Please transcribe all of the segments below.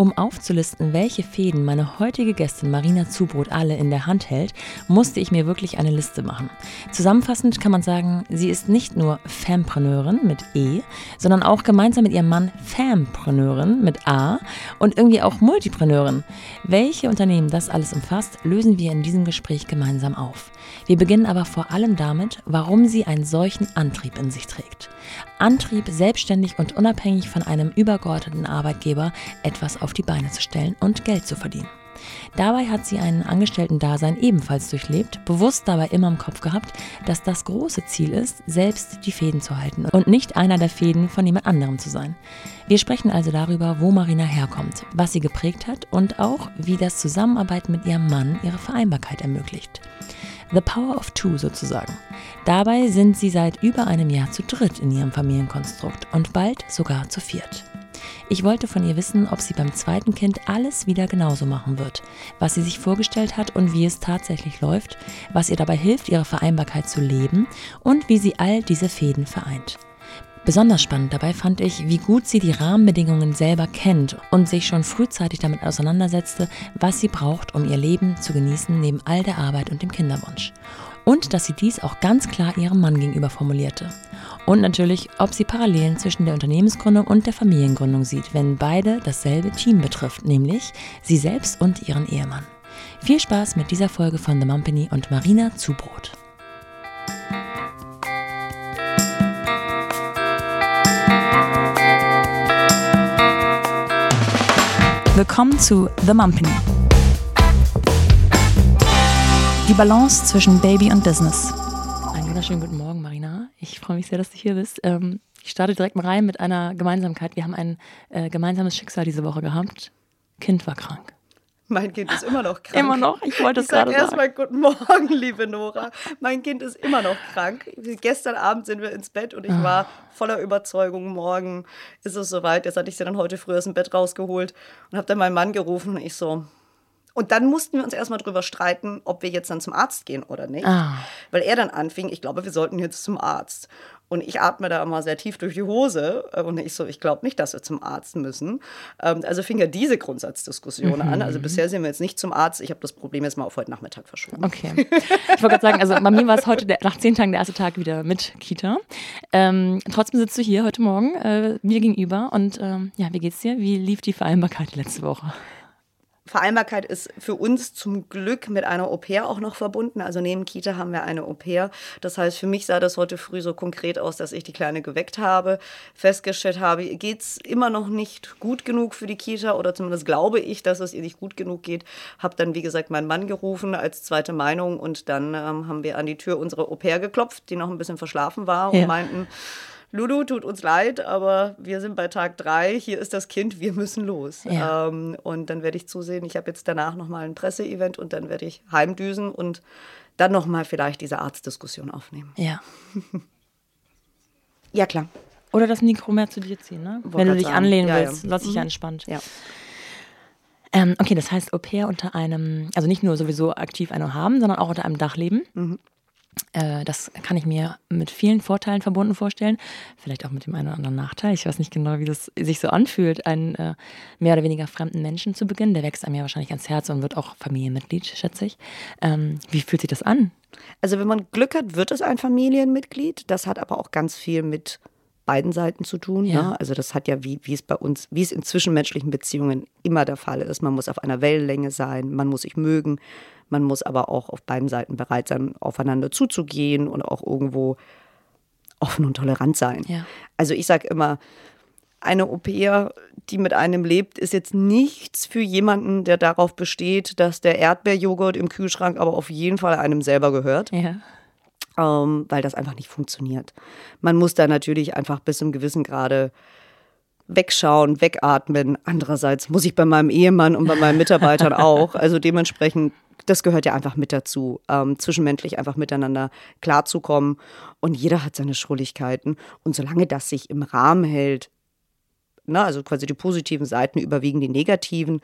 Um aufzulisten, welche Fäden meine heutige Gästin Marina Zubrot alle in der Hand hält, musste ich mir wirklich eine Liste machen. Zusammenfassend kann man sagen, sie ist nicht nur Fempreneurin mit E, sondern auch gemeinsam mit ihrem Mann Fampreneurin mit A und irgendwie auch Multipreneurin. Welche Unternehmen das alles umfasst, lösen wir in diesem Gespräch gemeinsam auf. Wir beginnen aber vor allem damit, warum sie einen solchen Antrieb in sich trägt. Antrieb, selbstständig und unabhängig von einem übergeordneten Arbeitgeber etwas auf die Beine zu stellen und Geld zu verdienen. Dabei hat sie ein Angestellten-Dasein ebenfalls durchlebt, bewusst dabei immer im Kopf gehabt, dass das große Ziel ist, selbst die Fäden zu halten und nicht einer der Fäden von jemand anderem zu sein. Wir sprechen also darüber, wo Marina herkommt, was sie geprägt hat und auch, wie das Zusammenarbeiten mit ihrem Mann ihre Vereinbarkeit ermöglicht. The Power of Two sozusagen. Dabei sind sie seit über einem Jahr zu dritt in ihrem Familienkonstrukt und bald sogar zu viert. Ich wollte von ihr wissen, ob sie beim zweiten Kind alles wieder genauso machen wird, was sie sich vorgestellt hat und wie es tatsächlich läuft, was ihr dabei hilft, ihre Vereinbarkeit zu leben und wie sie all diese Fäden vereint. Besonders spannend dabei fand ich, wie gut sie die Rahmenbedingungen selber kennt und sich schon frühzeitig damit auseinandersetzte, was sie braucht, um ihr Leben zu genießen neben all der Arbeit und dem Kinderwunsch. Und dass sie dies auch ganz klar ihrem Mann gegenüber formulierte. Und natürlich, ob sie Parallelen zwischen der Unternehmensgründung und der Familiengründung sieht, wenn beide dasselbe Team betrifft, nämlich sie selbst und ihren Ehemann. Viel Spaß mit dieser Folge von The Mumpany und Marina Zubrot. Willkommen zu The Mumpany. Die Balance zwischen Baby und Business. Einen wunderschönen guten Morgen, Marina. Ich freue mich sehr, dass du hier bist. Ähm, ich starte direkt mal rein mit einer Gemeinsamkeit. Wir haben ein äh, gemeinsames Schicksal diese Woche gehabt. Kind war krank. Mein Kind ist immer noch krank. Immer noch? Ich wollte es gerade sagen. Erstmal guten Morgen, liebe Nora. Mein Kind ist immer noch krank. Gestern Abend sind wir ins Bett und ich ah. war voller Überzeugung, morgen ist es soweit. Jetzt hatte ich sie dann heute früh aus dem Bett rausgeholt und habe dann meinen Mann gerufen und ich so, und dann mussten wir uns erstmal drüber streiten, ob wir jetzt dann zum Arzt gehen oder nicht. Ah. Weil er dann anfing, ich glaube, wir sollten jetzt zum Arzt. Und ich atme da immer sehr tief durch die Hose. Äh, und ich so, ich glaube nicht, dass wir zum Arzt müssen. Ähm, also fing ja diese Grundsatzdiskussion mhm. an. Also bisher sind wir jetzt nicht zum Arzt. Ich habe das Problem jetzt mal auf heute Nachmittag verschoben. Okay. Ich wollte gerade sagen, also bei mir war es heute der, nach zehn Tagen der erste Tag wieder mit Kita. Ähm, trotzdem sitzt du hier heute Morgen äh, mir gegenüber. Und ähm, ja, wie geht's dir? Wie lief die Vereinbarkeit letzte Woche? Vereinbarkeit ist für uns zum Glück mit einer Au-pair auch noch verbunden. Also neben Kita haben wir eine Au-pair. Das heißt, für mich sah das heute früh so konkret aus, dass ich die Kleine geweckt habe, festgestellt habe, geht es immer noch nicht gut genug für die Kita oder zumindest glaube ich, dass es ihr nicht gut genug geht. Habe dann, wie gesagt, meinen Mann gerufen als zweite Meinung und dann ähm, haben wir an die Tür unserer Au-pair geklopft, die noch ein bisschen verschlafen war ja. und meinten, Lulu, tut uns leid, aber wir sind bei Tag drei, hier ist das Kind, wir müssen los. Ja. Ähm, und dann werde ich zusehen, ich habe jetzt danach nochmal ein Presseevent und dann werde ich heimdüsen und dann nochmal vielleicht diese Arztdiskussion aufnehmen. Ja. ja, klar. Oder das Mikro mehr zu dir ziehen, ne? Wenn du dich sagen. anlehnen ja, willst, ja. lass dich mhm. entspannt. Ja. Ähm, okay, das heißt, Au pair unter einem, also nicht nur sowieso aktiv eine haben, sondern auch unter einem Dach leben. Mhm. Äh, das kann ich mir mit vielen Vorteilen verbunden vorstellen. Vielleicht auch mit dem einen oder anderen Nachteil. Ich weiß nicht genau, wie das sich so anfühlt, einen äh, mehr oder weniger fremden Menschen zu beginnen. Der wächst einem ja wahrscheinlich ans Herz und wird auch Familienmitglied, schätze ich. Ähm, wie fühlt sich das an? Also, wenn man Glück hat, wird es ein Familienmitglied. Das hat aber auch ganz viel mit beiden Seiten zu tun. Ja. Ne? Also das hat ja, wie, wie es bei uns, wie es in zwischenmenschlichen Beziehungen immer der Fall ist. Man muss auf einer Wellenlänge sein, man muss sich mögen, man muss aber auch auf beiden Seiten bereit sein, aufeinander zuzugehen und auch irgendwo offen und tolerant sein. Ja. Also ich sage immer, eine Au-pair, die mit einem lebt, ist jetzt nichts für jemanden, der darauf besteht, dass der Erdbeerjoghurt im Kühlschrank aber auf jeden Fall einem selber gehört. Ja. Ähm, weil das einfach nicht funktioniert. Man muss da natürlich einfach bis zum gewissen Grade wegschauen, wegatmen. Andererseits muss ich bei meinem Ehemann und bei meinen Mitarbeitern auch. Also dementsprechend, das gehört ja einfach mit dazu, ähm, zwischenmenschlich einfach miteinander klarzukommen. Und jeder hat seine Schrulligkeiten. Und solange das sich im Rahmen hält, na, also quasi die positiven Seiten überwiegen die negativen.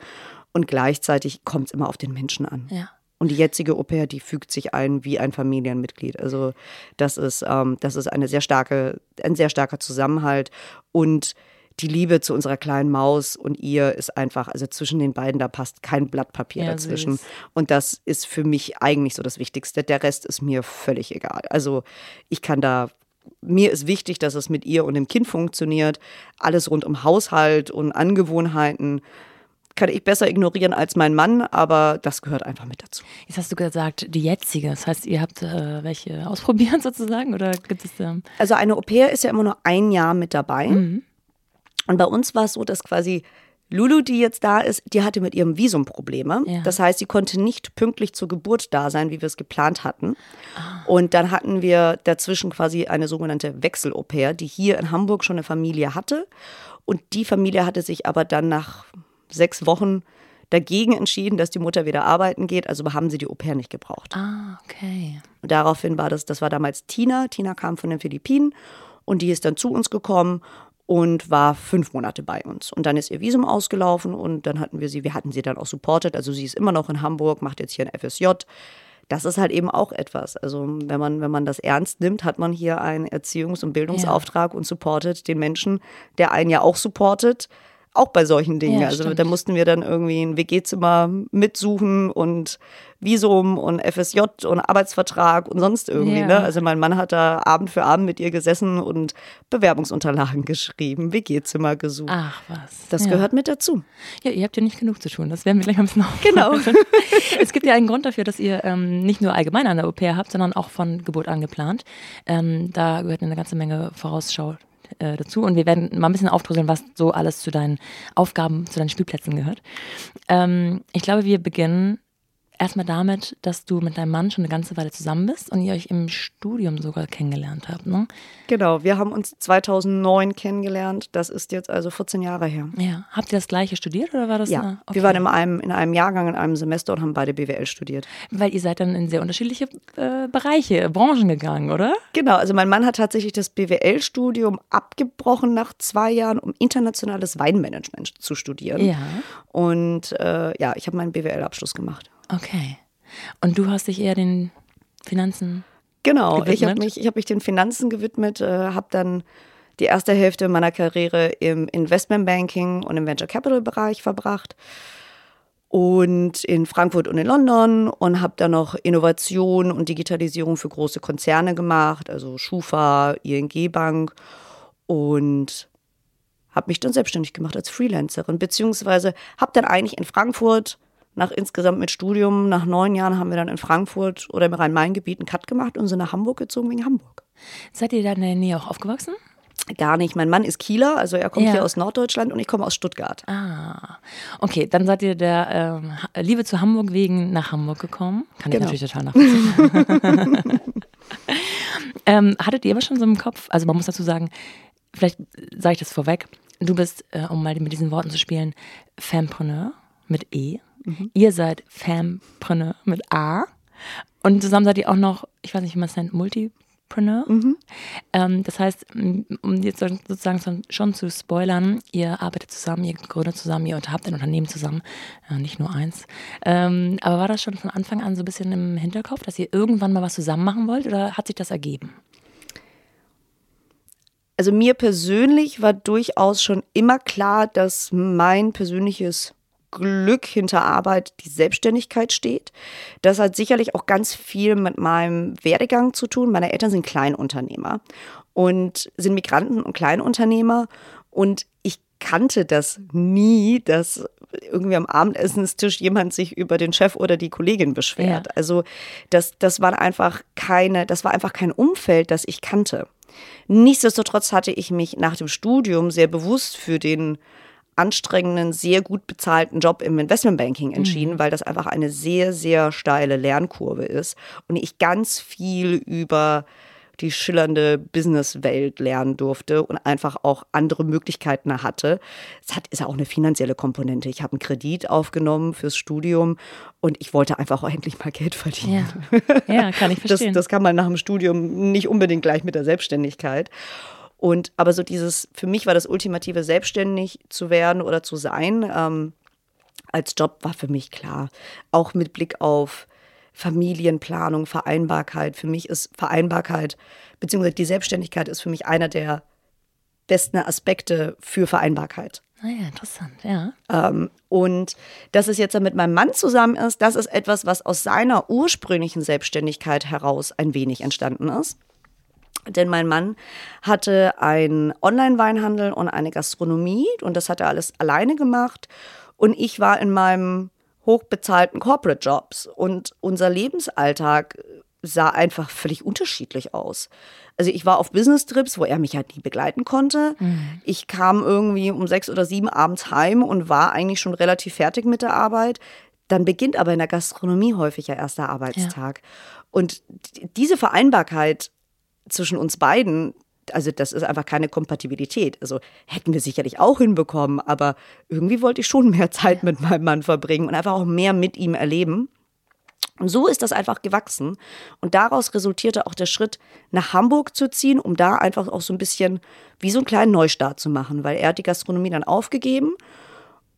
Und gleichzeitig kommt es immer auf den Menschen an. Ja. Und die jetzige Au pair, die fügt sich ein wie ein Familienmitglied. Also das ist, ähm, das ist eine sehr starke, ein sehr starker Zusammenhalt. Und die Liebe zu unserer kleinen Maus und ihr ist einfach, also zwischen den beiden, da passt kein Blatt Papier ja, dazwischen. Süß. Und das ist für mich eigentlich so das Wichtigste. Der Rest ist mir völlig egal. Also ich kann da mir ist wichtig, dass es mit ihr und dem Kind funktioniert. Alles rund um Haushalt und Angewohnheiten kann ich besser ignorieren als mein Mann, aber das gehört einfach mit dazu. Jetzt hast du gesagt, die jetzige. Das heißt, ihr habt äh, welche ausprobiert sozusagen oder gibt es ähm Also eine Au pair ist ja immer nur ein Jahr mit dabei. Mhm. Und bei uns war es so, dass quasi Lulu, die jetzt da ist, die hatte mit ihrem Visum Probleme. Ja. Das heißt, sie konnte nicht pünktlich zur Geburt da sein, wie wir es geplant hatten. Ah. Und dann hatten wir dazwischen quasi eine sogenannte Wechsel-Au-pair, die hier in Hamburg schon eine Familie hatte. Und die Familie hatte sich aber dann nach sechs Wochen dagegen entschieden, dass die Mutter wieder arbeiten geht. Also haben sie die Au-pair nicht gebraucht. Ah, okay. Und daraufhin war das, das war damals Tina. Tina kam von den Philippinen und die ist dann zu uns gekommen und war fünf Monate bei uns. Und dann ist ihr Visum ausgelaufen und dann hatten wir sie, wir hatten sie dann auch supportet. Also sie ist immer noch in Hamburg, macht jetzt hier ein FSJ. Das ist halt eben auch etwas. Also wenn man, wenn man das ernst nimmt, hat man hier einen Erziehungs- und Bildungsauftrag ja. und supportet den Menschen, der einen ja auch supportet auch bei solchen Dingen. Ja, also da mussten wir dann irgendwie ein WG-Zimmer mitsuchen und Visum und FSJ und Arbeitsvertrag und sonst irgendwie. Ja. Ne? Also mein Mann hat da Abend für Abend mit ihr gesessen und Bewerbungsunterlagen geschrieben, WG-Zimmer gesucht. Ach was. Das ja. gehört mit dazu. Ja, ihr habt ja nicht genug zu tun. Das werden wir gleich ein bisschen Genau. es gibt ja einen Grund dafür, dass ihr ähm, nicht nur allgemein an der Au-pair habt, sondern auch von Geburt an geplant. Ähm, da gehört eine ganze Menge Vorausschau äh, dazu und wir werden mal ein bisschen aufdröseln, was so alles zu deinen Aufgaben, zu deinen Spielplätzen gehört. Ähm, ich glaube, wir beginnen erstmal damit, dass du mit deinem Mann schon eine ganze Weile zusammen bist und ihr euch im Studium sogar kennengelernt habt, ne? Genau, wir haben uns 2009 kennengelernt. Das ist jetzt also 14 Jahre her. Ja, habt ihr das gleiche studiert oder war das? Ja, okay. wir waren in einem, in einem Jahrgang, in einem Semester und haben beide BWL studiert. Weil ihr seid dann in sehr unterschiedliche äh, Bereiche, Branchen gegangen, oder? Genau, also mein Mann hat tatsächlich das BWL-Studium abgebrochen nach zwei Jahren, um internationales Weinmanagement zu studieren. Ja. Und äh, ja, ich habe meinen BWL-Abschluss gemacht. Okay. Und du hast dich eher den Finanzen Genau, gewidmet? ich habe mich, hab mich den Finanzen gewidmet, äh, habe dann die erste Hälfte meiner Karriere im Investmentbanking und im Venture Capital Bereich verbracht und in Frankfurt und in London und habe dann noch Innovation und Digitalisierung für große Konzerne gemacht, also Schufa, ING Bank und habe mich dann selbstständig gemacht als Freelancerin, beziehungsweise habe dann eigentlich in Frankfurt nach insgesamt mit Studium, nach neun Jahren haben wir dann in Frankfurt oder im Rhein-Main-Gebiet einen Cut gemacht und sind nach Hamburg gezogen wegen Hamburg. Seid ihr da in der Nähe auch aufgewachsen? Gar nicht. Mein Mann ist Kieler, also er kommt ja. hier aus Norddeutschland und ich komme aus Stuttgart. Ah, okay. Dann seid ihr der ähm, Liebe zu Hamburg wegen nach Hamburg gekommen. Kann genau. ich natürlich total nachvollziehen. ähm, hattet ihr aber schon so im Kopf, also man muss dazu sagen, vielleicht sage ich das vorweg, du bist, äh, um mal mit diesen Worten zu spielen, Fempreneur mit E. Mhm. Ihr seid Fampreneur mit A. Und zusammen seid ihr auch noch, ich weiß nicht, wie man es nennt, Multipreneur. Mhm. Ähm, das heißt, um jetzt sozusagen schon zu spoilern, ihr arbeitet zusammen, ihr gründet zusammen, ihr habt ein Unternehmen zusammen, äh, nicht nur eins. Ähm, aber war das schon von Anfang an so ein bisschen im Hinterkopf, dass ihr irgendwann mal was zusammen machen wollt oder hat sich das ergeben? Also mir persönlich war durchaus schon immer klar, dass mein persönliches Glück hinter Arbeit die Selbstständigkeit steht. Das hat sicherlich auch ganz viel mit meinem Werdegang zu tun. Meine Eltern sind Kleinunternehmer und sind Migranten und Kleinunternehmer. Und ich kannte das nie, dass irgendwie am Abendessenstisch jemand sich über den Chef oder die Kollegin beschwert. Ja. Also das, das war einfach keine, das war einfach kein Umfeld, das ich kannte. Nichtsdestotrotz hatte ich mich nach dem Studium sehr bewusst für den anstrengenden, sehr gut bezahlten Job im Investmentbanking entschieden, mhm. weil das einfach eine sehr, sehr steile Lernkurve ist und ich ganz viel über die schillernde Businesswelt lernen durfte und einfach auch andere Möglichkeiten hatte. Es hat, ist ja auch eine finanzielle Komponente. Ich habe einen Kredit aufgenommen fürs Studium und ich wollte einfach auch endlich mal Geld verdienen. Ja, ja kann ich verstehen. Das, das kann man nach dem Studium nicht unbedingt gleich mit der Selbstständigkeit. Und aber so dieses, für mich war das ultimative, selbstständig zu werden oder zu sein, ähm, als Job war für mich klar. Auch mit Blick auf Familienplanung, Vereinbarkeit. Für mich ist Vereinbarkeit, beziehungsweise die Selbstständigkeit ist für mich einer der besten Aspekte für Vereinbarkeit. Ah ja, interessant, ja. Ähm, und dass es jetzt mit meinem Mann zusammen ist, das ist etwas, was aus seiner ursprünglichen Selbstständigkeit heraus ein wenig entstanden ist. Denn mein Mann hatte einen Online-Weinhandel und eine Gastronomie und das hat er alles alleine gemacht. Und ich war in meinem hochbezahlten Corporate Jobs und unser Lebensalltag sah einfach völlig unterschiedlich aus. Also ich war auf Business-Trips, wo er mich halt nie begleiten konnte. Mhm. Ich kam irgendwie um sechs oder sieben abends heim und war eigentlich schon relativ fertig mit der Arbeit. Dann beginnt aber in der Gastronomie häufig ja erst der Arbeitstag. Ja. Und diese Vereinbarkeit zwischen uns beiden, also das ist einfach keine Kompatibilität. Also hätten wir sicherlich auch hinbekommen, aber irgendwie wollte ich schon mehr Zeit mit meinem Mann verbringen und einfach auch mehr mit ihm erleben. Und so ist das einfach gewachsen. Und daraus resultierte auch der Schritt, nach Hamburg zu ziehen, um da einfach auch so ein bisschen wie so einen kleinen Neustart zu machen, weil er hat die Gastronomie dann aufgegeben.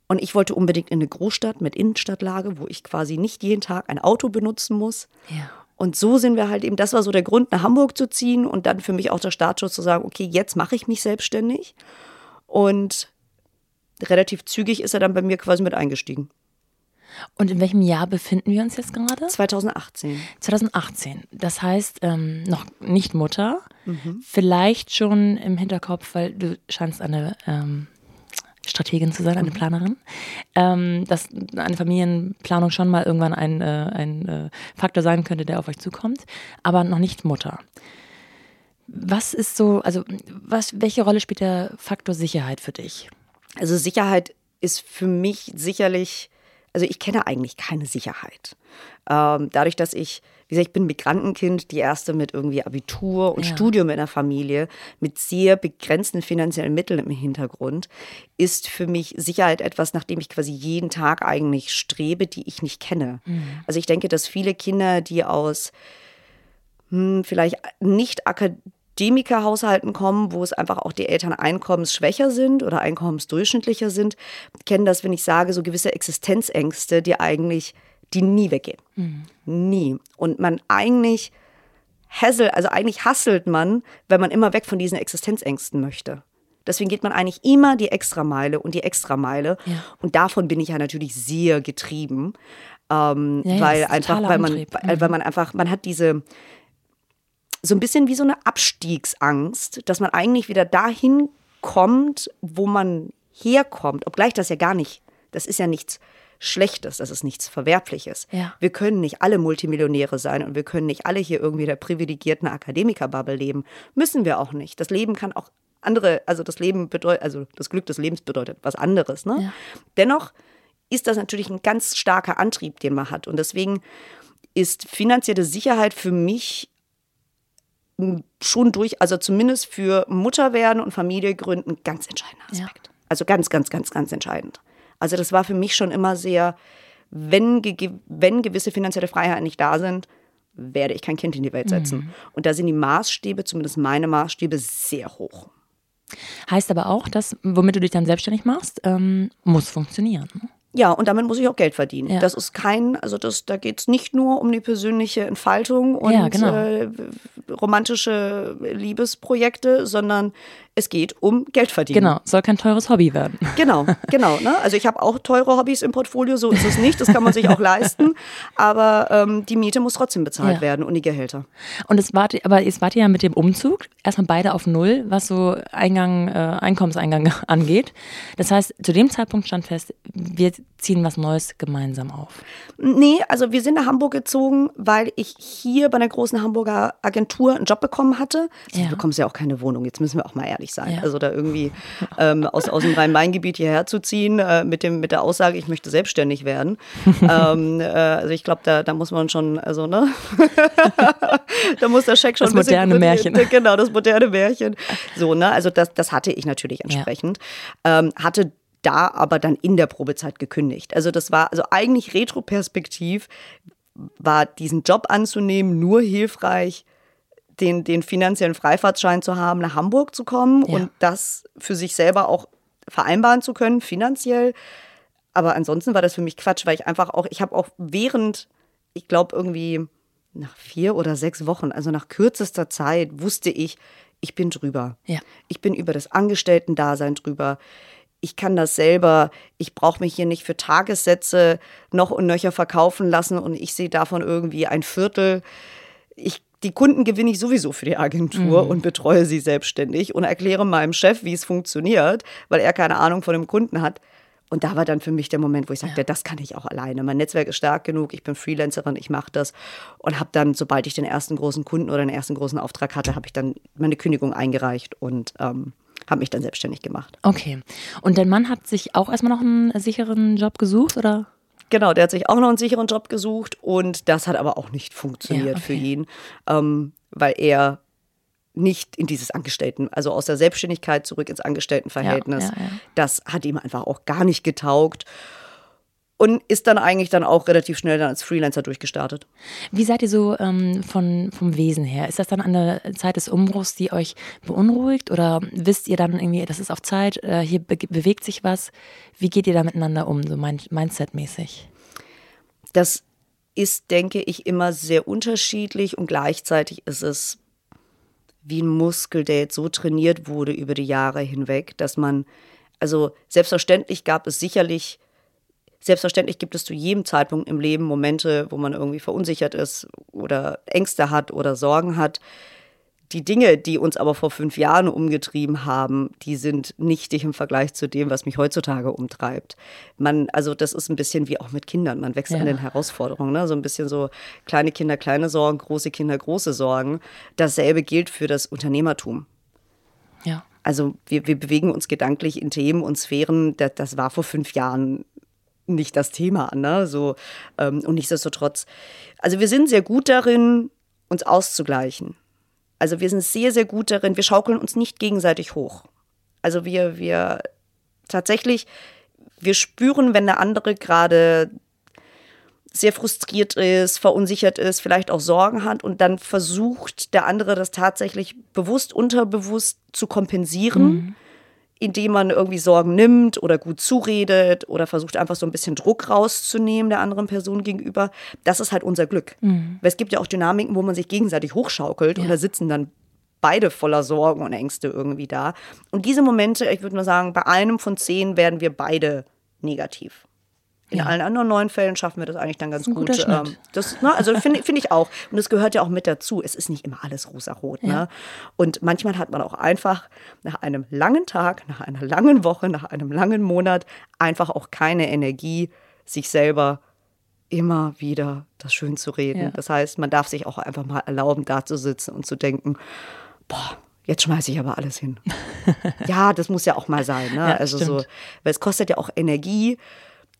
Und ich wollte unbedingt in eine Großstadt mit Innenstadtlage, wo ich quasi nicht jeden Tag ein Auto benutzen muss. Ja. Und so sind wir halt eben, das war so der Grund, nach Hamburg zu ziehen und dann für mich auch der Startschuss zu sagen, okay, jetzt mache ich mich selbstständig. Und relativ zügig ist er dann bei mir quasi mit eingestiegen. Und in welchem Jahr befinden wir uns jetzt gerade? 2018. 2018. Das heißt, ähm, noch nicht Mutter, mhm. vielleicht schon im Hinterkopf, weil du scheinst eine ähm, Strategin zu sein, eine mhm. Planerin, ähm, dass eine Familienplanung schon mal irgendwann ein, äh, ein äh, Faktor sein könnte, der auf euch zukommt, aber noch nicht Mutter. Was ist so, also was, welche Rolle spielt der Faktor Sicherheit für dich? Also Sicherheit ist für mich sicherlich also ich kenne eigentlich keine Sicherheit. Ähm, dadurch, dass ich, wie gesagt, ich bin Migrantenkind, die erste mit irgendwie Abitur und ja. Studium in der Familie, mit sehr begrenzten finanziellen Mitteln im Hintergrund, ist für mich Sicherheit etwas, nach dem ich quasi jeden Tag eigentlich strebe, die ich nicht kenne. Mhm. Also ich denke, dass viele Kinder, die aus hm, vielleicht nicht akademisch Akademikerhaushalten kommen, wo es einfach auch die Eltern einkommensschwächer sind oder einkommensdurchschnittlicher sind, kennen das, wenn ich sage, so gewisse Existenzängste, die eigentlich, die nie weggehen. Mhm. Nie. Und man eigentlich hassel, also eigentlich hasselt man, wenn man immer weg von diesen Existenzängsten möchte. Deswegen geht man eigentlich immer die Extrameile und die Extrameile. Ja. Und davon bin ich ja natürlich sehr getrieben. Ähm, ja, weil einfach, weil man, weil, weil man einfach, man hat diese, so ein bisschen wie so eine Abstiegsangst, dass man eigentlich wieder dahin kommt, wo man herkommt, obgleich das ja gar nicht, das ist ja nichts Schlechtes, das ist nichts Verwerfliches. Ja. Wir können nicht alle Multimillionäre sein und wir können nicht alle hier irgendwie der privilegierten Akademikerbubble leben. Müssen wir auch nicht. Das Leben kann auch andere, also das Leben bedeutet, also das Glück des Lebens bedeutet was anderes. Ne? Ja. Dennoch ist das natürlich ein ganz starker Antrieb, den man hat. Und deswegen ist finanzielle Sicherheit für mich schon durch, also zumindest für Mutter werden und Familie gründen, ganz entscheidender Aspekt. Ja. Also ganz, ganz, ganz, ganz entscheidend. Also das war für mich schon immer sehr, wenn, wenn gewisse finanzielle Freiheiten nicht da sind, werde ich kein Kind in die Welt setzen. Mhm. Und da sind die Maßstäbe, zumindest meine Maßstäbe, sehr hoch. Heißt aber auch, dass, womit du dich dann selbstständig machst, ähm, muss funktionieren. Ne? Ja, und damit muss ich auch Geld verdienen. Ja. Das ist kein, also das, da geht es nicht nur um die persönliche Entfaltung und ja, genau. äh, romantische Liebesprojekte, sondern es geht um Geld verdienen. Genau, soll kein teures Hobby werden. Genau, genau. Ne? Also ich habe auch teure Hobbys im Portfolio, so ist es nicht, das kann man sich auch leisten, aber ähm, die Miete muss trotzdem bezahlt ja. werden und die Gehälter. Und es wart, aber es wart ja mit dem Umzug erstmal beide auf Null, was so Eingang, äh, Einkommenseingang angeht. Das heißt, zu dem Zeitpunkt stand fest, wir ziehen was Neues gemeinsam auf. Nee, also wir sind nach Hamburg gezogen, weil ich hier bei einer großen Hamburger Agentur einen Job bekommen hatte. Also ja. Du bekommst ja auch keine Wohnung, jetzt müssen wir auch mal möglich sein. Ja. Also da irgendwie ähm, aus, aus dem Rhein-Main-Gebiet hierher zu ziehen äh, mit, dem, mit der Aussage, ich möchte selbstständig werden. ähm, äh, also ich glaube, da, da muss man schon, also ne, da muss der Scheck schon das moderne Märchen. Genau, das moderne Märchen. So, ne, also das, das hatte ich natürlich entsprechend. Ja. Ähm, hatte da aber dann in der Probezeit gekündigt. Also das war also eigentlich retroperspektiv war diesen Job anzunehmen nur hilfreich, den, den finanziellen Freifahrtschein zu haben, nach Hamburg zu kommen ja. und das für sich selber auch vereinbaren zu können, finanziell. Aber ansonsten war das für mich Quatsch, weil ich einfach auch, ich habe auch während, ich glaube irgendwie nach vier oder sechs Wochen, also nach kürzester Zeit, wusste ich, ich bin drüber. Ja. Ich bin über das Angestellten-Dasein drüber. Ich kann das selber. Ich brauche mich hier nicht für Tagessätze noch und nöcher verkaufen lassen und ich sehe davon irgendwie ein Viertel. Ich die Kunden gewinne ich sowieso für die Agentur mhm. und betreue sie selbstständig und erkläre meinem Chef, wie es funktioniert, weil er keine Ahnung von dem Kunden hat. Und da war dann für mich der Moment, wo ich sagte, ja. das kann ich auch alleine. Mein Netzwerk ist stark genug, ich bin Freelancerin, ich mache das. Und habe dann, sobald ich den ersten großen Kunden oder den ersten großen Auftrag hatte, habe ich dann meine Kündigung eingereicht und ähm, habe mich dann selbstständig gemacht. Okay. Und dein Mann hat sich auch erstmal noch einen sicheren Job gesucht, oder? Genau, der hat sich auch noch einen sicheren Job gesucht und das hat aber auch nicht funktioniert ja, okay. für ihn, ähm, weil er nicht in dieses Angestellten, also aus der Selbstständigkeit zurück ins Angestelltenverhältnis. Ja, ja, das hat ihm einfach auch gar nicht getaugt und ist dann eigentlich dann auch relativ schnell dann als Freelancer durchgestartet. Wie seid ihr so ähm, von, vom Wesen her? Ist das dann an der Zeit des Umbruchs, die euch beunruhigt oder wisst ihr dann irgendwie, das ist auf Zeit, äh, hier be bewegt sich was? Wie geht ihr da miteinander um, so Mindset-mäßig? Das ist, denke ich, immer sehr unterschiedlich und gleichzeitig ist es wie ein Muskel, der jetzt so trainiert wurde über die Jahre hinweg, dass man, also selbstverständlich gab es sicherlich Selbstverständlich gibt es zu jedem Zeitpunkt im Leben Momente, wo man irgendwie verunsichert ist oder Ängste hat oder Sorgen hat. Die Dinge, die uns aber vor fünf Jahren umgetrieben haben, die sind nichtig im Vergleich zu dem, was mich heutzutage umtreibt. Man, also das ist ein bisschen wie auch mit Kindern. Man wächst ja. an den Herausforderungen. Ne? So ein bisschen so kleine Kinder, kleine Sorgen, große Kinder, große Sorgen. Dasselbe gilt für das Unternehmertum. Ja. Also wir, wir bewegen uns gedanklich in Themen und Sphären, das, das war vor fünf Jahren nicht das Thema, ne? So, ähm, und nichtsdestotrotz, also wir sind sehr gut darin, uns auszugleichen. Also wir sind sehr, sehr gut darin, wir schaukeln uns nicht gegenseitig hoch. Also wir, wir tatsächlich, wir spüren, wenn der andere gerade sehr frustriert ist, verunsichert ist, vielleicht auch Sorgen hat und dann versucht der andere das tatsächlich bewusst, unterbewusst zu kompensieren. Mhm indem man irgendwie Sorgen nimmt oder gut zuredet oder versucht einfach so ein bisschen Druck rauszunehmen der anderen Person gegenüber. Das ist halt unser Glück. Mhm. Weil es gibt ja auch Dynamiken, wo man sich gegenseitig hochschaukelt ja. und da sitzen dann beide voller Sorgen und Ängste irgendwie da. Und diese Momente, ich würde mal sagen, bei einem von zehn werden wir beide negativ. In ja. allen anderen neun Fällen schaffen wir das eigentlich dann ganz gut. Ähm, das, ne, also finde find ich auch. Und das gehört ja auch mit dazu. Es ist nicht immer alles rosarot. Ne? Ja. Und manchmal hat man auch einfach nach einem langen Tag, nach einer langen Woche, nach einem langen Monat einfach auch keine Energie, sich selber immer wieder das schön zu reden. Ja. Das heißt, man darf sich auch einfach mal erlauben, da zu sitzen und zu denken, boah, jetzt schmeiße ich aber alles hin. ja, das muss ja auch mal sein. Ne? also stimmt. so, weil es kostet ja auch Energie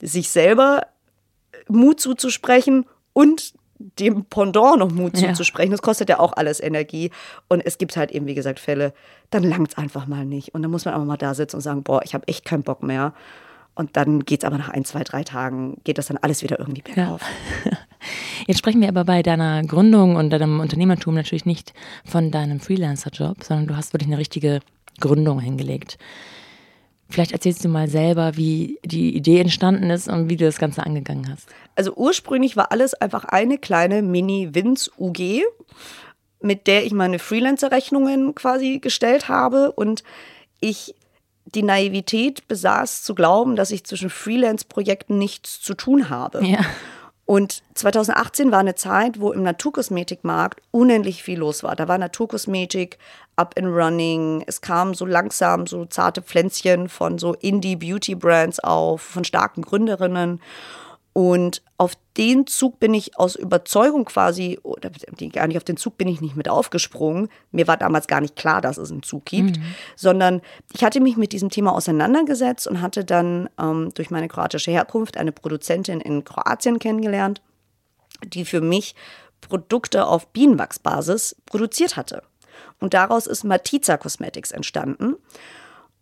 sich selber Mut zuzusprechen und dem Pendant noch Mut ja. zuzusprechen. Das kostet ja auch alles Energie. Und es gibt halt eben, wie gesagt, Fälle, dann langt es einfach mal nicht. Und dann muss man einfach mal da sitzen und sagen, boah, ich habe echt keinen Bock mehr. Und dann geht es aber nach ein, zwei, drei Tagen, geht das dann alles wieder irgendwie bergauf. Ja. Jetzt sprechen wir aber bei deiner Gründung und deinem Unternehmertum natürlich nicht von deinem Freelancer-Job, sondern du hast wirklich eine richtige Gründung hingelegt. Vielleicht erzählst du mal selber, wie die Idee entstanden ist und wie du das Ganze angegangen hast. Also ursprünglich war alles einfach eine kleine Mini-Wins-UG, mit der ich meine Freelancer-Rechnungen quasi gestellt habe und ich die Naivität besaß zu glauben, dass ich zwischen Freelance-Projekten nichts zu tun habe. Ja. Und 2018 war eine Zeit, wo im Naturkosmetikmarkt unendlich viel los war. Da war Naturkosmetik up and running. Es kamen so langsam so zarte Pflänzchen von so Indie-Beauty-Brands auf, von starken Gründerinnen. Und auf den Zug bin ich aus Überzeugung quasi, oder gar nicht auf den Zug bin ich nicht mit aufgesprungen. Mir war damals gar nicht klar, dass es einen Zug gibt, mhm. sondern ich hatte mich mit diesem Thema auseinandergesetzt und hatte dann ähm, durch meine kroatische Herkunft eine Produzentin in Kroatien kennengelernt, die für mich Produkte auf Bienenwachsbasis produziert hatte. Und daraus ist Matiza Cosmetics entstanden.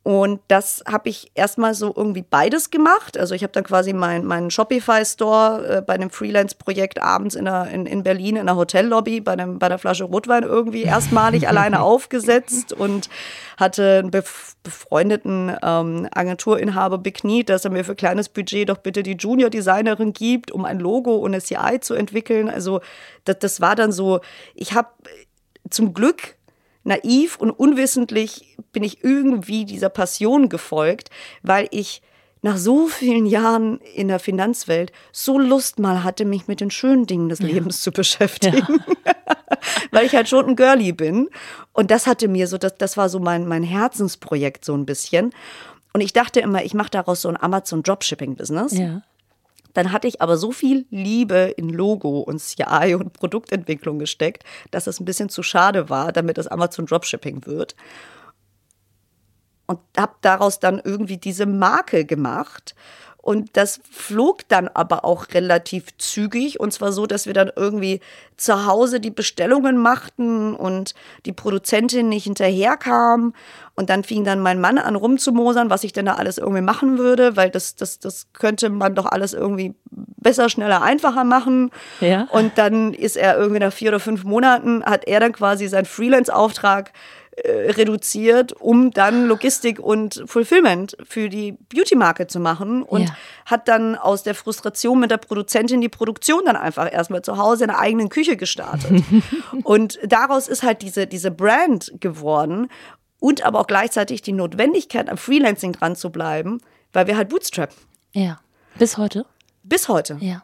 Und das habe ich erstmal so irgendwie beides gemacht. Also ich habe dann quasi meinen mein Shopify-Store äh, bei einem Freelance-Projekt abends in, der, in, in Berlin in der Hotellobby bei, einem, bei der Flasche Rotwein irgendwie erstmalig alleine aufgesetzt und hatte einen bef befreundeten ähm, Agenturinhaber bekniet, dass er mir für kleines Budget doch bitte die Junior-Designerin gibt, um ein Logo und eine CI zu entwickeln. Also das, das war dann so, ich habe zum Glück naiv und unwissentlich bin ich irgendwie dieser Passion gefolgt, weil ich nach so vielen Jahren in der Finanzwelt so Lust mal hatte, mich mit den schönen Dingen des ja. Lebens zu beschäftigen. Ja. Weil ich halt schon ein Girlie bin. Und das hatte mir so, das, das war so mein, mein Herzensprojekt so ein bisschen. Und ich dachte immer, ich mache daraus so ein Amazon Dropshipping-Business. Ja. Dann hatte ich aber so viel Liebe in Logo und CI und Produktentwicklung gesteckt, dass es ein bisschen zu schade war, damit es Amazon Dropshipping wird und habe daraus dann irgendwie diese Marke gemacht. Und das flog dann aber auch relativ zügig. Und zwar so, dass wir dann irgendwie zu Hause die Bestellungen machten und die Produzentin nicht hinterherkam. Und dann fing dann mein Mann an rumzumosern, was ich denn da alles irgendwie machen würde, weil das, das, das könnte man doch alles irgendwie besser, schneller, einfacher machen. Ja. Und dann ist er irgendwie nach vier oder fünf Monaten, hat er dann quasi seinen Freelance-Auftrag äh, reduziert, um dann Logistik und Fulfillment für die Beauty-Marke zu machen und ja. hat dann aus der Frustration mit der Produzentin die Produktion dann einfach erstmal zu Hause in der eigenen Küche gestartet. und daraus ist halt diese, diese Brand geworden und aber auch gleichzeitig die Notwendigkeit, am Freelancing dran zu bleiben, weil wir halt bootstrap. Ja. Bis heute? Bis heute. Ja.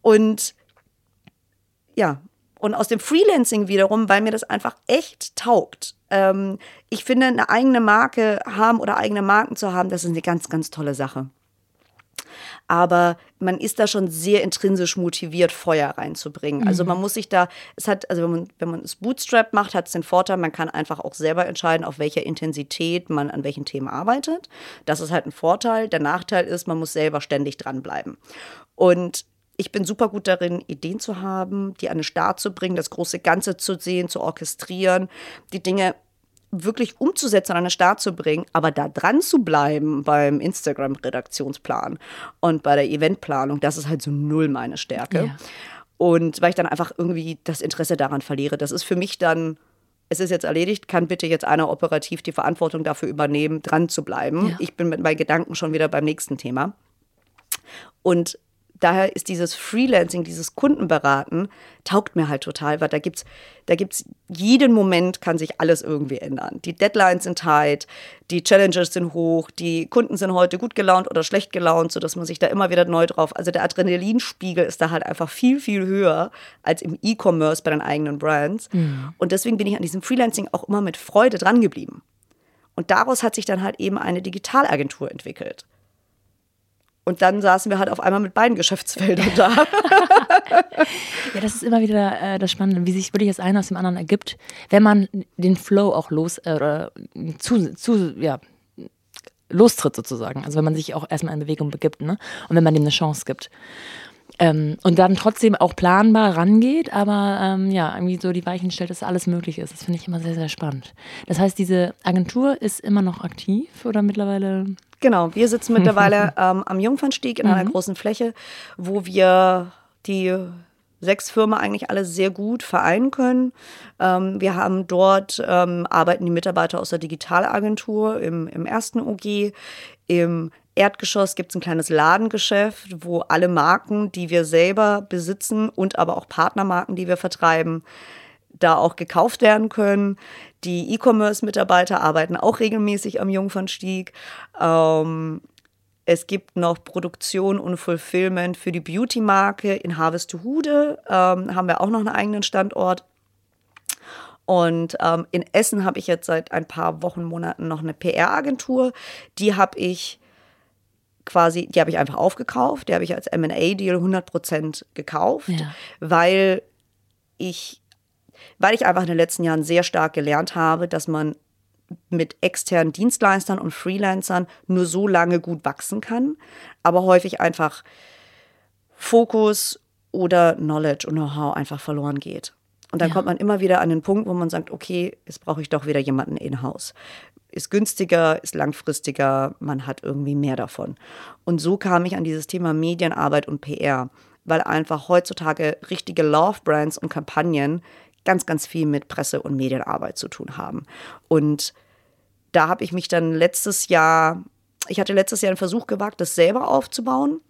Und ja, und aus dem Freelancing wiederum, weil mir das einfach echt taugt. Ähm, ich finde, eine eigene Marke haben oder eigene Marken zu haben, das ist eine ganz, ganz tolle Sache. Aber man ist da schon sehr intrinsisch motiviert, Feuer reinzubringen. Also man mhm. muss sich da, es hat, also wenn man, wenn man es Bootstrap macht, hat es den Vorteil, man kann einfach auch selber entscheiden, auf welcher Intensität man an welchen Themen arbeitet. Das ist halt ein Vorteil. Der Nachteil ist, man muss selber ständig dranbleiben. Und ich bin super gut darin, Ideen zu haben, die an den Start zu bringen, das große Ganze zu sehen, zu orchestrieren, die Dinge wirklich umzusetzen, an den Start zu bringen, aber da dran zu bleiben beim Instagram-Redaktionsplan und bei der Eventplanung, das ist halt so null meine Stärke. Ja. Und weil ich dann einfach irgendwie das Interesse daran verliere. Das ist für mich dann, es ist jetzt erledigt, kann bitte jetzt einer operativ die Verantwortung dafür übernehmen, dran zu bleiben. Ja. Ich bin mit meinen Gedanken schon wieder beim nächsten Thema. Und daher ist dieses Freelancing, dieses Kundenberaten, taugt mir halt total, weil da gibt's, da gibt's jeden Moment kann sich alles irgendwie ändern. Die Deadlines sind tight, die Challenges sind hoch, die Kunden sind heute gut gelaunt oder schlecht gelaunt, sodass man sich da immer wieder neu drauf. Also der Adrenalinspiegel ist da halt einfach viel, viel höher als im E-Commerce bei den eigenen Brands. Mhm. Und deswegen bin ich an diesem Freelancing auch immer mit Freude dran geblieben. Und daraus hat sich dann halt eben eine Digitalagentur entwickelt. Und dann saßen wir halt auf einmal mit beiden Geschäftsfeldern da. ja, das ist immer wieder äh, das Spannende, wie sich wirklich das eine aus dem anderen ergibt, wenn man den Flow auch los äh, oder zu, zu, ja, lostritt sozusagen. Also wenn man sich auch erstmal in Bewegung begibt, ne? Und wenn man dem eine Chance gibt. Ähm, und dann trotzdem auch planbar rangeht, aber ähm, ja, irgendwie so die Weichen stellt, dass alles möglich ist. Das finde ich immer sehr, sehr spannend. Das heißt, diese Agentur ist immer noch aktiv oder mittlerweile? Genau, wir sitzen mittlerweile ähm, am Jungfernstieg in mhm. einer großen Fläche, wo wir die sechs Firmen eigentlich alle sehr gut vereinen können. Ähm, wir haben dort, ähm, arbeiten die Mitarbeiter aus der Digitalagentur im, im ersten OG. Im Erdgeschoss gibt es ein kleines Ladengeschäft, wo alle Marken, die wir selber besitzen und aber auch Partnermarken, die wir vertreiben, da auch gekauft werden können. Die E-Commerce-Mitarbeiter arbeiten auch regelmäßig am Jungfernstieg. Ähm, es gibt noch Produktion und Fulfillment für die Beauty-Marke in Harvestehude. Ähm, haben wir auch noch einen eigenen Standort. Und ähm, in Essen habe ich jetzt seit ein paar Wochen, Monaten noch eine PR-Agentur. Die habe ich quasi, die habe ich einfach aufgekauft. Die habe ich als MA-Deal 100% gekauft, ja. weil ich weil ich einfach in den letzten Jahren sehr stark gelernt habe, dass man mit externen Dienstleistern und Freelancern nur so lange gut wachsen kann, aber häufig einfach Fokus oder Knowledge und Know-how einfach verloren geht. Und dann ja. kommt man immer wieder an den Punkt, wo man sagt, okay, jetzt brauche ich doch wieder jemanden in-house. Ist günstiger, ist langfristiger, man hat irgendwie mehr davon. Und so kam ich an dieses Thema Medienarbeit und PR, weil einfach heutzutage richtige Love-Brands und Kampagnen ganz, ganz viel mit Presse- und Medienarbeit zu tun haben. Und da habe ich mich dann letztes Jahr, ich hatte letztes Jahr einen Versuch gewagt, das selber aufzubauen.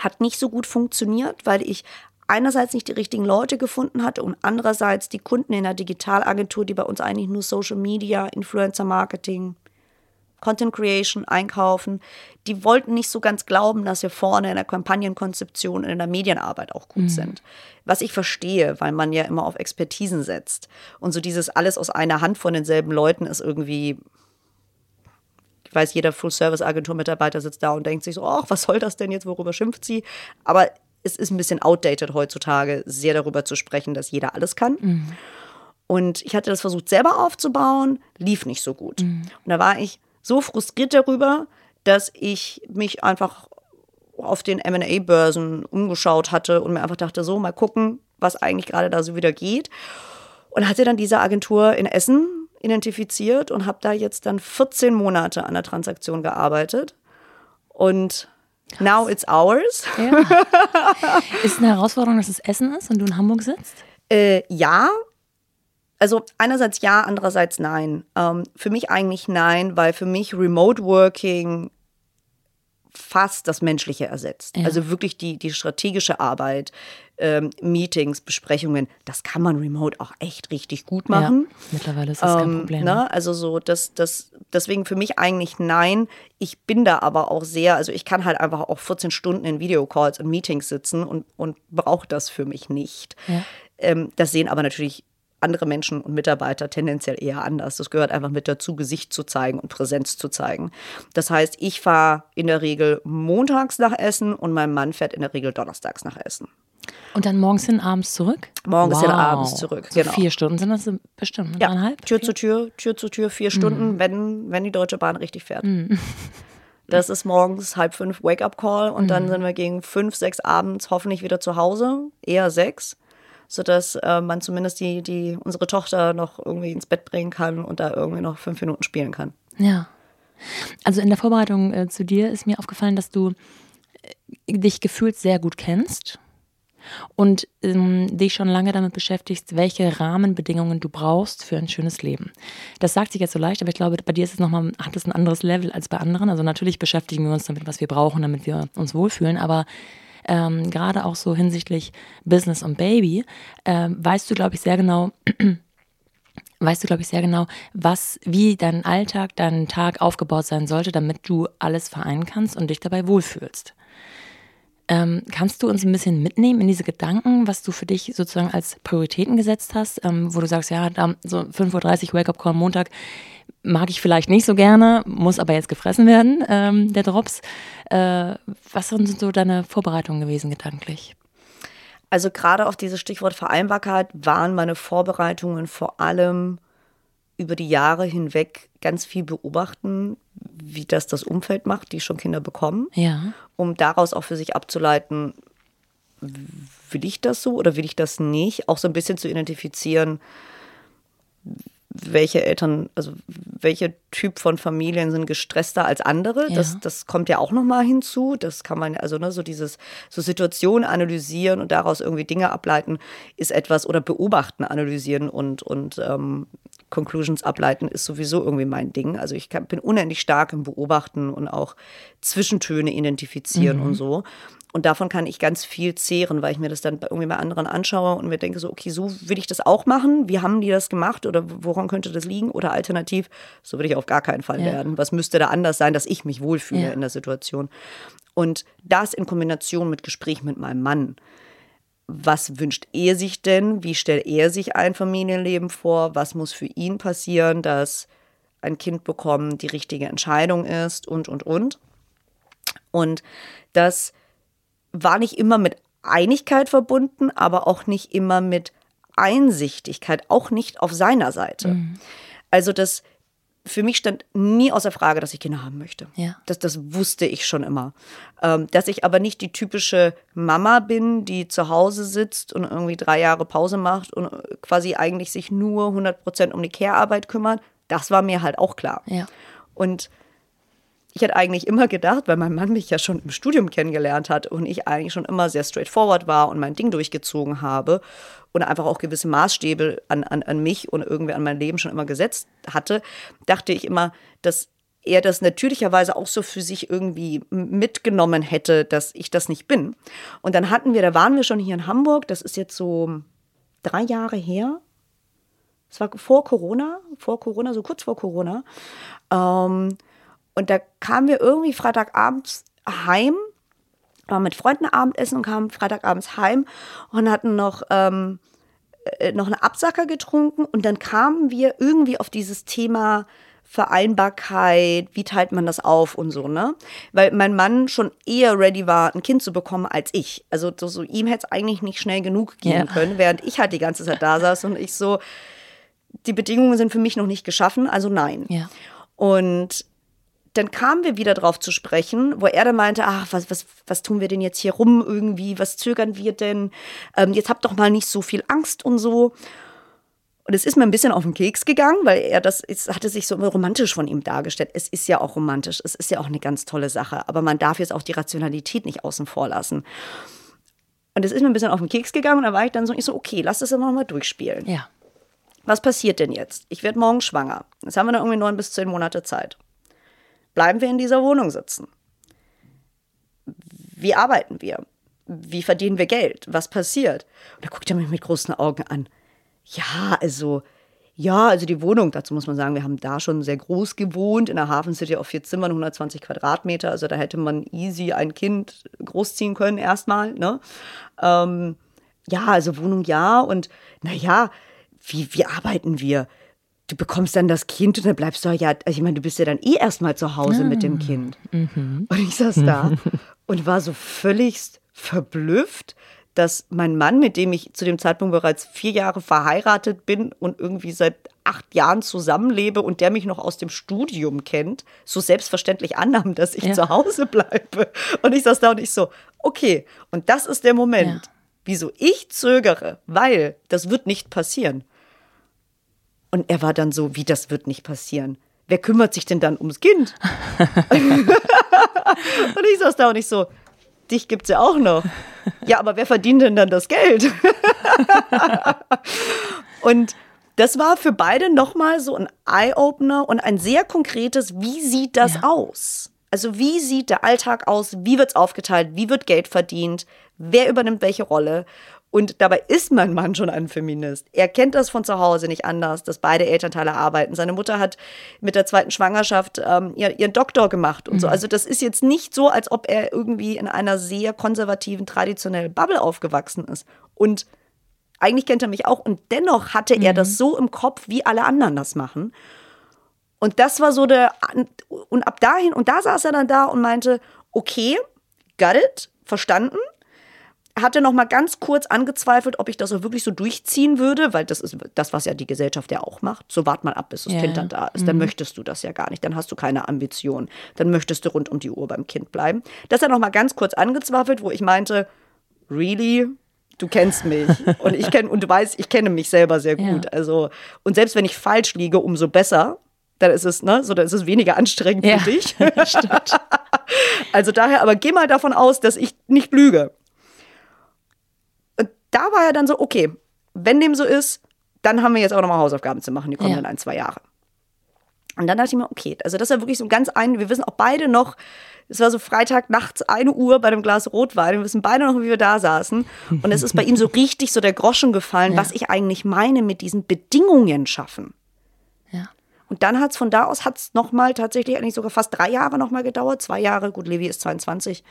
Hat nicht so gut funktioniert, weil ich einerseits nicht die richtigen Leute gefunden hatte und andererseits die Kunden in der Digitalagentur, die bei uns eigentlich nur Social Media, Influencer Marketing, Content Creation einkaufen, die wollten nicht so ganz glauben, dass wir vorne in der Kampagnenkonzeption und in der Medienarbeit auch gut mhm. sind. Was ich verstehe, weil man ja immer auf Expertisen setzt. Und so dieses alles aus einer Hand von denselben Leuten ist irgendwie, ich weiß, jeder Full-Service-Agentur-Mitarbeiter sitzt da und denkt sich so, ach, was soll das denn jetzt, worüber schimpft sie? Aber es ist ein bisschen outdated heutzutage, sehr darüber zu sprechen, dass jeder alles kann. Mhm. Und ich hatte das versucht, selber aufzubauen, lief nicht so gut. Mhm. Und da war ich so frustriert darüber, dass ich mich einfach auf den MA-Börsen umgeschaut hatte und mir einfach dachte, so mal gucken, was eigentlich gerade da so wieder geht. Und hatte dann diese Agentur in Essen identifiziert und habe da jetzt dann 14 Monate an der Transaktion gearbeitet. Und Krass. now it's ours. Ja. Ist eine Herausforderung, dass es Essen ist und du in Hamburg sitzt? Äh, ja, also einerseits ja, andererseits nein. Ähm, für mich eigentlich nein, weil für mich Remote Working fast das Menschliche ersetzt. Ja. Also wirklich die, die strategische Arbeit, ähm, Meetings, Besprechungen, das kann man remote auch echt richtig gut machen. Ja, mittlerweile ist das ähm, kein Problem. Ne? Also so, das, das, deswegen für mich eigentlich nein. Ich bin da aber auch sehr, also ich kann halt einfach auch 14 Stunden in Videocalls und Meetings sitzen und, und brauche das für mich nicht. Ja. Ähm, das sehen aber natürlich andere Menschen und Mitarbeiter tendenziell eher anders. Das gehört einfach mit dazu, Gesicht zu zeigen und Präsenz zu zeigen. Das heißt, ich fahre in der Regel montags nach Essen und mein Mann fährt in der Regel donnerstags nach Essen. Und dann morgens hin, abends zurück? Morgens wow. hin, abends zurück. So genau. Vier Stunden sind das bestimmt. Ja, dreieinhalb? Tür vier? zu Tür, Tür zu Tür, vier Stunden, mhm. wenn, wenn die Deutsche Bahn richtig fährt. Mhm. Das ist morgens halb fünf Wake-up-Call und mhm. dann sind wir gegen fünf, sechs abends hoffentlich wieder zu Hause, eher sechs sodass äh, man zumindest die, die, unsere Tochter noch irgendwie ins Bett bringen kann und da irgendwie noch fünf Minuten spielen kann. Ja. Also in der Vorbereitung äh, zu dir ist mir aufgefallen, dass du äh, dich gefühlt sehr gut kennst und ähm, dich schon lange damit beschäftigst, welche Rahmenbedingungen du brauchst für ein schönes Leben. Das sagt sich jetzt so leicht, aber ich glaube, bei dir ist es nochmal, ein anderes Level als bei anderen. Also natürlich beschäftigen wir uns damit, was wir brauchen, damit wir uns wohlfühlen, aber ähm, gerade auch so hinsichtlich Business und Baby, ähm, weißt du, glaube ich, sehr genau, weißt du, glaube ich, sehr genau, was, wie dein Alltag, dein Tag aufgebaut sein sollte, damit du alles vereinen kannst und dich dabei wohlfühlst. Ähm, kannst du uns ein bisschen mitnehmen in diese Gedanken, was du für dich sozusagen als Prioritäten gesetzt hast, ähm, wo du sagst, ja, da, so 5.30 Uhr Wake-up-Call Montag, mag ich vielleicht nicht so gerne, muss aber jetzt gefressen werden, ähm, der Drops. Äh, was sind so deine Vorbereitungen gewesen gedanklich? Also gerade auf dieses Stichwort Vereinbarkeit waren meine Vorbereitungen vor allem über die Jahre hinweg ganz viel beobachten, wie das das Umfeld macht, die schon Kinder bekommen, ja. um daraus auch für sich abzuleiten, will ich das so oder will ich das nicht, auch so ein bisschen zu identifizieren, welche Eltern, also welche Typ von Familien sind gestresster als andere. Ja. Das, das kommt ja auch nochmal hinzu. Das kann man, also ne, so dieses, so Situationen analysieren und daraus irgendwie Dinge ableiten, ist etwas, oder beobachten, analysieren und, und ähm, Conclusions ableiten, ist sowieso irgendwie mein Ding. Also ich kann, bin unendlich stark im Beobachten und auch Zwischentöne identifizieren mhm. und so. Und davon kann ich ganz viel zehren, weil ich mir das dann irgendwie bei anderen anschaue und mir denke so, okay, so will ich das auch machen. Wie haben die das gemacht oder woran könnte das liegen? Oder alternativ, so würde ich auf gar keinen Fall ja. werden. Was müsste da anders sein, dass ich mich wohlfühle ja. in der Situation? Und das in Kombination mit Gespräch mit meinem Mann. Was wünscht er sich denn? Wie stellt er sich ein Familienleben vor? Was muss für ihn passieren, dass ein Kind bekommen die richtige Entscheidung ist und, und, und. Und das war nicht immer mit Einigkeit verbunden, aber auch nicht immer mit Einsichtigkeit, auch nicht auf seiner Seite. Mhm. Also das für mich stand nie außer Frage, dass ich Kinder haben möchte. Ja. Das, das wusste ich schon immer. Ähm, dass ich aber nicht die typische Mama bin, die zu Hause sitzt und irgendwie drei Jahre Pause macht und quasi eigentlich sich nur 100 Prozent um die Care-Arbeit kümmert, das war mir halt auch klar. Ja. Und ich hätte eigentlich immer gedacht, weil mein Mann mich ja schon im Studium kennengelernt hat und ich eigentlich schon immer sehr straightforward war und mein Ding durchgezogen habe und einfach auch gewisse Maßstäbe an, an, an mich und irgendwie an mein Leben schon immer gesetzt hatte, dachte ich immer, dass er das natürlicherweise auch so für sich irgendwie mitgenommen hätte, dass ich das nicht bin. Und dann hatten wir, da waren wir schon hier in Hamburg, das ist jetzt so drei Jahre her. Es war vor Corona, vor Corona, so kurz vor Corona. Ähm, und da kamen wir irgendwie Freitagabends heim, waren mit Freunden Abendessen und kamen Freitagabends heim und hatten noch, ähm, äh, noch eine Absacker getrunken. Und dann kamen wir irgendwie auf dieses Thema Vereinbarkeit, wie teilt man das auf und so, ne? Weil mein Mann schon eher ready war, ein Kind zu bekommen als ich. Also so, so ihm hätte es eigentlich nicht schnell genug gehen ja. können, während ich halt die ganze Zeit da saß und ich so, die Bedingungen sind für mich noch nicht geschaffen, also nein. Ja. Und dann kamen wir wieder drauf zu sprechen, wo er dann meinte, ach, was, was, was tun wir denn jetzt hier rum irgendwie, was zögern wir denn? Ähm, jetzt habt doch mal nicht so viel Angst und so. Und es ist mir ein bisschen auf den Keks gegangen, weil er das, es hatte sich so romantisch von ihm dargestellt. Es ist ja auch romantisch, es ist ja auch eine ganz tolle Sache, aber man darf jetzt auch die Rationalität nicht außen vor lassen. Und es ist mir ein bisschen auf den Keks gegangen und da war ich dann so, ich so, okay, lass das aber mal durchspielen. Ja. Was passiert denn jetzt? Ich werde morgen schwanger. Jetzt haben wir dann irgendwie neun bis zehn Monate Zeit. Bleiben wir in dieser Wohnung sitzen? Wie arbeiten wir? Wie verdienen wir Geld? Was passiert? Und da guckt er mich mit großen Augen an. Ja, also, ja, also die Wohnung, dazu muss man sagen, wir haben da schon sehr groß gewohnt, in der Hafen City auf vier Zimmern, 120 Quadratmeter. Also da hätte man easy ein Kind großziehen können erstmal. Ne? Ähm, ja, also Wohnung ja und naja, wie, wie arbeiten wir? Du bekommst dann das Kind und dann bleibst du ja, also ich meine, du bist ja dann eh erstmal zu Hause ah. mit dem. Kind. Mhm. Und ich saß da und war so völligst verblüfft, dass mein Mann, mit dem ich zu dem Zeitpunkt bereits vier Jahre verheiratet bin und irgendwie seit acht Jahren zusammenlebe und der mich noch aus dem Studium kennt, so selbstverständlich annahm, dass ich ja. zu Hause bleibe. Und ich saß da und ich so, okay, und das ist der Moment, ja. wieso ich zögere, weil das wird nicht passieren. Und er war dann so, wie das wird nicht passieren. Wer kümmert sich denn dann ums Kind? und ich saß da und ich so, dich gibt es ja auch noch. Ja, aber wer verdient denn dann das Geld? und das war für beide nochmal so ein Eye-Opener und ein sehr konkretes, wie sieht das ja. aus? Also wie sieht der Alltag aus? Wie wird es aufgeteilt? Wie wird Geld verdient? Wer übernimmt welche Rolle? Und dabei ist mein Mann schon ein Feminist. Er kennt das von zu Hause nicht anders, dass beide Elternteile arbeiten. Seine Mutter hat mit der zweiten Schwangerschaft ähm, ihren Doktor gemacht und mhm. so. Also das ist jetzt nicht so, als ob er irgendwie in einer sehr konservativen, traditionellen Bubble aufgewachsen ist. Und eigentlich kennt er mich auch. Und dennoch hatte mhm. er das so im Kopf, wie alle anderen das machen. Und das war so der, und ab dahin, und da saß er dann da und meinte, okay, got it, verstanden hatte noch mal ganz kurz angezweifelt, ob ich das auch wirklich so durchziehen würde, weil das ist das, was ja die Gesellschaft ja auch macht. So wart mal ab, bis das ja, Kind dann da ist. Dann mhm. möchtest du das ja gar nicht. Dann hast du keine Ambition. Dann möchtest du rund um die Uhr beim Kind bleiben. Das hat noch mal ganz kurz angezweifelt, wo ich meinte, really? Du kennst mich und ich kenne und du weißt, ich kenne mich selber sehr gut. Ja. Also und selbst wenn ich falsch liege, umso besser. Dann ist es, ne, so dann ist es weniger anstrengend ja, für dich. Also daher, aber geh mal davon aus, dass ich nicht lüge da war er dann so, okay, wenn dem so ist, dann haben wir jetzt auch nochmal Hausaufgaben zu machen, die kommen ja. dann ein, zwei Jahre. Und dann dachte ich mir, okay, also das war wirklich so ganz ein, wir wissen auch beide noch, es war so Freitag nachts, eine Uhr bei einem Glas Rotwein, wir wissen beide noch, wie wir da saßen. Und es ist bei ihm so richtig so der Groschen gefallen, ja. was ich eigentlich meine mit diesen Bedingungen schaffen. Und dann hat es von da aus, hat es nochmal tatsächlich eigentlich sogar fast drei Jahre nochmal gedauert. Zwei Jahre, gut, Levi ist 22,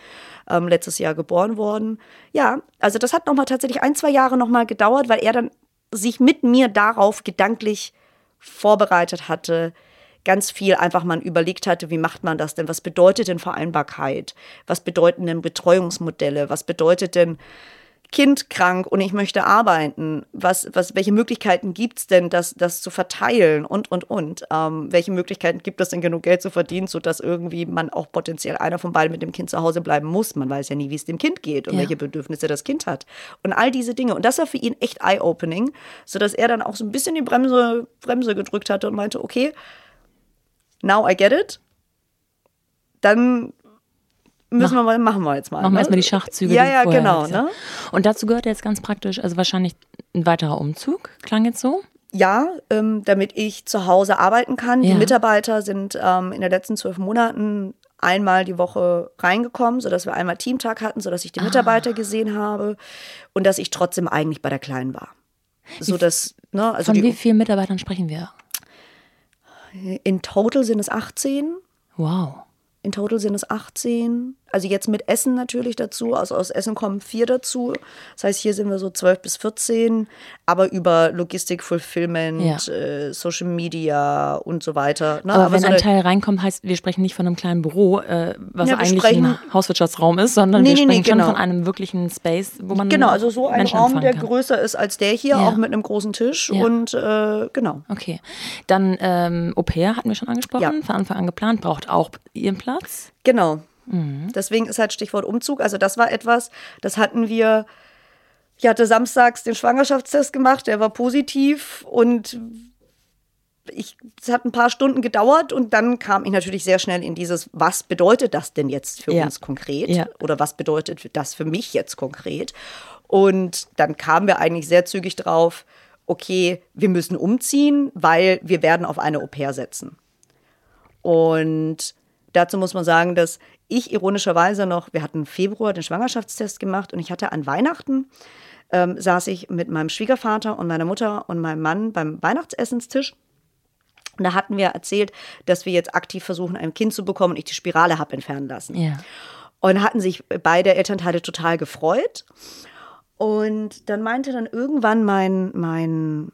ähm, letztes Jahr geboren worden. Ja, also das hat nochmal tatsächlich ein, zwei Jahre nochmal gedauert, weil er dann sich mit mir darauf gedanklich vorbereitet hatte, ganz viel einfach mal überlegt hatte, wie macht man das denn? Was bedeutet denn Vereinbarkeit? Was bedeuten denn Betreuungsmodelle? Was bedeutet denn Kind krank und ich möchte arbeiten. Was, was, welche Möglichkeiten gibt es denn, das, das zu verteilen und, und, und? Ähm, welche Möglichkeiten gibt es denn, genug Geld zu verdienen, sodass irgendwie man auch potenziell einer von beiden mit dem Kind zu Hause bleiben muss? Man weiß ja nie, wie es dem Kind geht und ja. welche Bedürfnisse das Kind hat. Und all diese Dinge. Und das war für ihn echt eye-opening, sodass er dann auch so ein bisschen die Bremse, Bremse gedrückt hatte und meinte, okay, now I get it. Dann müssen wir mal, machen wir jetzt mal. Machen wir ne? erstmal die Schachzüge. Ja, ja, genau. Ne? Und dazu gehört jetzt ganz praktisch, also wahrscheinlich ein weiterer Umzug, klang jetzt so. ja, ähm, damit ich zu Hause arbeiten kann. Ja. Die Mitarbeiter sind ähm, in den letzten zwölf Monaten einmal die Woche reingekommen, sodass wir einmal Teamtag hatten, sodass ich die Mitarbeiter gesehen habe und dass ich trotzdem eigentlich bei der Kleinen war. So dass, ne, also Von wie vielen Mitarbeitern sprechen wir? in total sind es 18. Wow. In total sind es 18. Also jetzt mit Essen natürlich dazu. Also aus Essen kommen vier dazu. Das heißt, hier sind wir so 12 bis 14. Aber über Logistik, Fulfillment, Ja. äh, Social Media und so weiter. Ne? Aber, wenn so ein Teil reinkommt, heißt, wir sprechen nicht von einem kleinen Büro, äh, was Ja, eigentlich sprechen- ein Hauswirtschaftsraum ist, sondern Nee, wir nee, sprechen nee, schon genau. von einem wirklichen Space, wo man Genau, also so ein Menschen Raum, der kann. größer ist als der hier, Ja. auch mit einem großen Tisch. Und äh, genau. Okay. Dann ähm, Au pair hatten wir schon angesprochen, von Anfang an geplant, braucht auch ihren Platz. Genau. Mhm. Deswegen ist halt Stichwort Umzug. Also das war etwas, das hatten wir. Ich hatte samstags den Schwangerschaftstest gemacht, der war positiv und ich, es hat ein paar Stunden gedauert und dann kam ich natürlich sehr schnell in dieses, was bedeutet das denn jetzt für Ja. uns konkret? Ja. Oder was bedeutet das für mich jetzt konkret? Und dann kamen wir eigentlich sehr zügig drauf, okay, wir müssen umziehen, weil wir werden auf eine Au pair setzen. Und dazu muss man sagen, dass ich ironischerweise noch, wir hatten im Februar den Schwangerschaftstest gemacht und ich hatte an Weihnachten, ähm, saß ich mit meinem Schwiegervater und meiner Mutter und meinem Mann beim Weihnachtsessenstisch. Und da hatten wir erzählt, dass wir jetzt aktiv versuchen, ein Kind zu bekommen und ich die Spirale habe entfernen lassen. Ja. Und hatten sich beide Elternteile total gefreut. Und dann meinte dann irgendwann mein, mein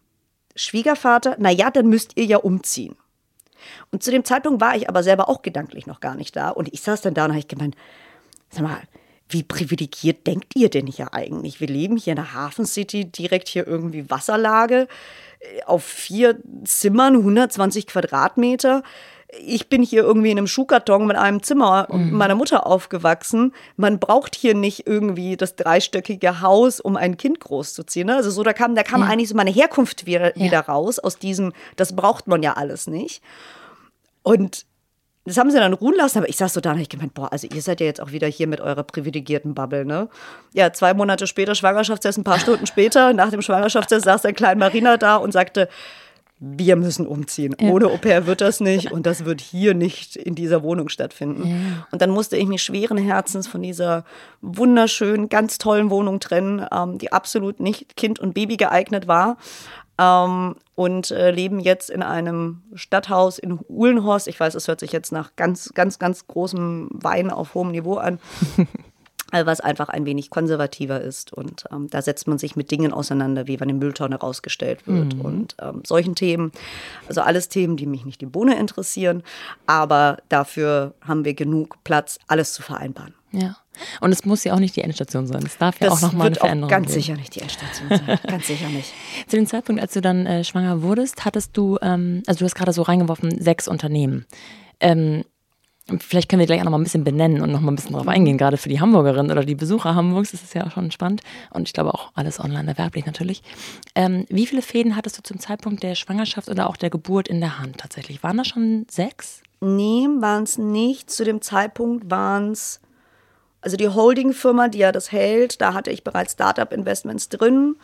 Schwiegervater, na ja, dann müsst ihr ja umziehen. Und zu dem Zeitpunkt war ich aber selber auch gedanklich noch gar nicht da. Und ich saß dann da und habe gemeint, sag mal, wie privilegiert denkt ihr denn hier eigentlich? Wir leben hier in der Hafen City, direkt hier irgendwie Wasserlage, äh, auf vier Zimmern, 120 Quadratmeter. Ich bin hier irgendwie in einem Schuhkarton mit einem Zimmer und meiner Mutter aufgewachsen. Man braucht hier nicht irgendwie das dreistöckige Haus, um ein Kind großzuziehen. ne? Also so, da kam, da kam eigentlich so meine Herkunft wieder, wieder raus aus diesem, das braucht man ja alles nicht. Und das haben sie dann ruhen lassen, aber ich saß so da und ich gemeint, boah, also ihr seid ja jetzt auch wieder hier mit eurer privilegierten Bubble, ne? Ja, zwei Monate später, Schwangerschaftstest, ein paar Stunden später, nach dem Schwangerschaftstest saß der kleine Marina da und sagte, wir müssen umziehen. Ohne Au pair wird das nicht und das wird hier nicht in dieser Wohnung stattfinden. Und dann musste ich mich schweren Herzens von dieser wunderschönen, ganz tollen Wohnung trennen, ähm, die absolut nicht Kind und Baby geeignet war. Ähm, und äh, leben jetzt in einem Stadthaus in Uhlenhorst. Ich weiß, es hört sich jetzt nach ganz, ganz, ganz großem Wein auf hohem Niveau an. äh, was einfach ein wenig konservativer ist. Und ähm, da setzt man sich mit Dingen auseinander, wie wann eine Mülltonne rausgestellt wird und ähm, solchen Themen. Also alles Themen, die mich nicht die Bohne interessieren. Aber dafür haben wir genug Platz, alles zu vereinbaren. Ja. Und es muss ja auch nicht die Endstation sein. Es darf ja auch nochmal eine Veränderung ganz geben. sicher nicht die Endstation sein. ganz sicher nicht. Zu dem Zeitpunkt, als du dann äh, schwanger wurdest, hattest du, ähm, also du hast gerade so reingeworfen, sechs Unternehmen. Ähm, vielleicht können wir gleich auch noch mal ein bisschen benennen und noch mal ein bisschen drauf eingehen, gerade für die Hamburgerin oder die Besucher Hamburgs, das ist ja auch schon spannend und ich glaube auch alles online erwerblich natürlich. Ähm, wie viele Fäden hattest du zum Zeitpunkt der Schwangerschaft oder auch der Geburt in der Hand tatsächlich? Waren das schon sechs? Nee, waren es nicht. Zu dem Zeitpunkt waren es, also die Holdingfirma, die ja das hält, da hatte ich bereits Startup-Investments drin.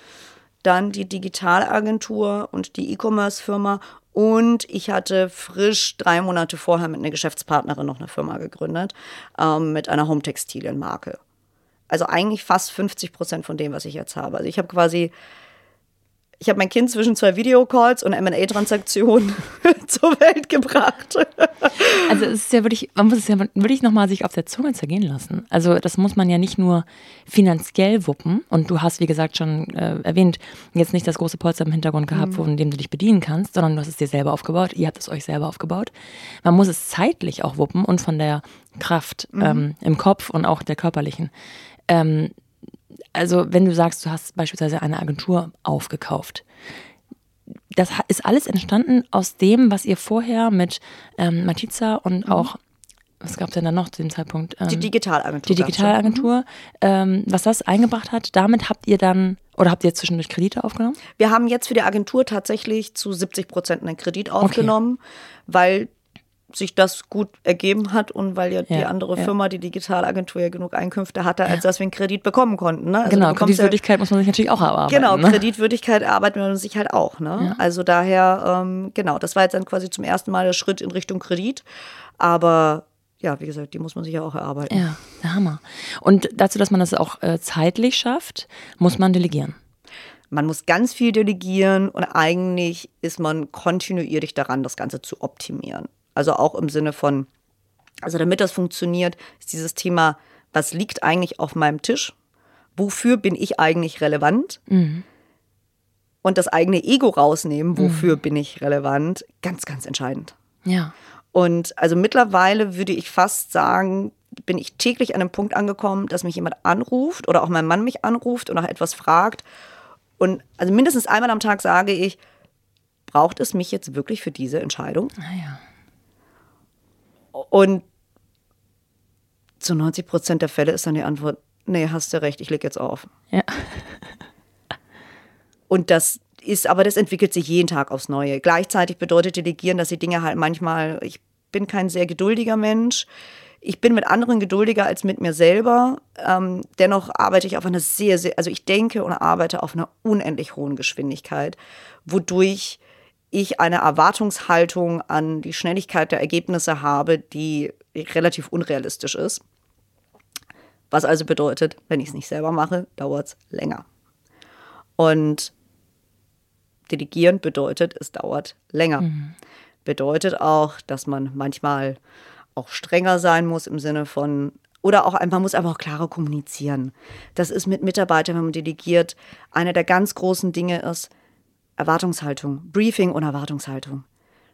Dann die Digitalagentur und die E-Commerce-Firma. Und ich hatte frisch drei Monate vorher mit einer Geschäftspartnerin noch eine Firma gegründet, ähm, mit einer Home-Textilien-Marke. Also eigentlich fast 50 Prozent von dem, was ich jetzt habe. Also ich habe quasi ich habe mein Kind zwischen zwei Videocalls und M&A-Transaktionen zur Welt gebracht. Also es ist ja wirklich, man muss es ja wirklich nochmal sich auf der Zunge zergehen lassen. Also das muss man ja nicht nur finanziell wuppen und du hast, wie gesagt, schon äh, erwähnt, jetzt nicht das große Polster im Hintergrund gehabt, von dem du dich bedienen kannst, sondern du hast es dir selber aufgebaut, ihr habt es euch selber aufgebaut. Man muss es zeitlich auch wuppen und von der Kraft ähm, im Kopf und auch der körperlichen. Ähm, also wenn du sagst, du hast beispielsweise eine Agentur aufgekauft, das ist alles entstanden aus dem, was ihr vorher mit ähm, Matiza und auch, was gab es denn da noch zu dem Zeitpunkt? Ähm, Die Digitalagentur. die. Digitalagentur, ähm, was das eingebracht hat, damit habt ihr dann, oder habt ihr zwischendurch Kredite aufgenommen? Wir haben jetzt für die Agentur tatsächlich zu 70 Prozent einen Kredit aufgenommen, weil sich das gut ergeben hat und weil ja, ja die andere ja. Firma, die Digitalagentur, ja genug Einkünfte hatte, als ja. dass wir einen Kredit bekommen konnten. Ne? Also genau, Kreditwürdigkeit muss man sich natürlich auch erarbeiten. Genau, ne? Kreditwürdigkeit arbeitet man sich halt auch. Ne? Also daher, ähm, genau, das war jetzt dann quasi zum ersten Mal der Schritt in Richtung Kredit. Aber ja, wie gesagt, die muss man sich ja auch erarbeiten. Ja, der Hammer. Und dazu, dass man das auch äh, zeitlich schafft, muss man delegieren. Man muss ganz viel delegieren und eigentlich ist man kontinuierlich daran, das Ganze zu optimieren. Also auch im Sinne von, also damit das funktioniert, ist dieses Thema, was liegt eigentlich auf meinem Tisch? Wofür bin ich eigentlich relevant? Mhm. Und das eigene Ego rausnehmen, wofür mhm. bin ich relevant, ganz, ganz entscheidend. Ja. Und also mittlerweile würde ich fast sagen, bin ich täglich an einem Punkt angekommen, dass mich jemand anruft oder auch mein Mann mich anruft und nach etwas fragt und also mindestens einmal am Tag sage ich, braucht es mich jetzt wirklich für diese Entscheidung? Ah ja. Und zu 90 Prozent der Fälle ist dann die Antwort, nee, hast du recht, ich leg jetzt auf. Ja. Und das ist, aber das entwickelt sich jeden Tag aufs Neue. Gleichzeitig bedeutet Delegieren, dass die Dinge halt manchmal, ich bin kein sehr geduldiger Mensch. Ich bin mit anderen geduldiger als mit mir selber. Ähm, dennoch arbeite ich auf einer sehr, sehr, also ich denke und arbeite auf einer unendlich hohen Geschwindigkeit, wodurch ich eine Erwartungshaltung an die Schnelligkeit der Ergebnisse habe, die relativ unrealistisch ist. Was also bedeutet, wenn ich es nicht selber mache, dauert es länger. Und delegieren bedeutet, es dauert länger. Mhm. Bedeutet auch, dass man manchmal auch strenger sein muss im Sinne von, oder auch man muss einfach auch klarer kommunizieren. Das ist mit Mitarbeitern, wenn man delegiert, einer der ganz großen Dinge ist Erwartungshaltung, Briefing und Erwartungshaltung.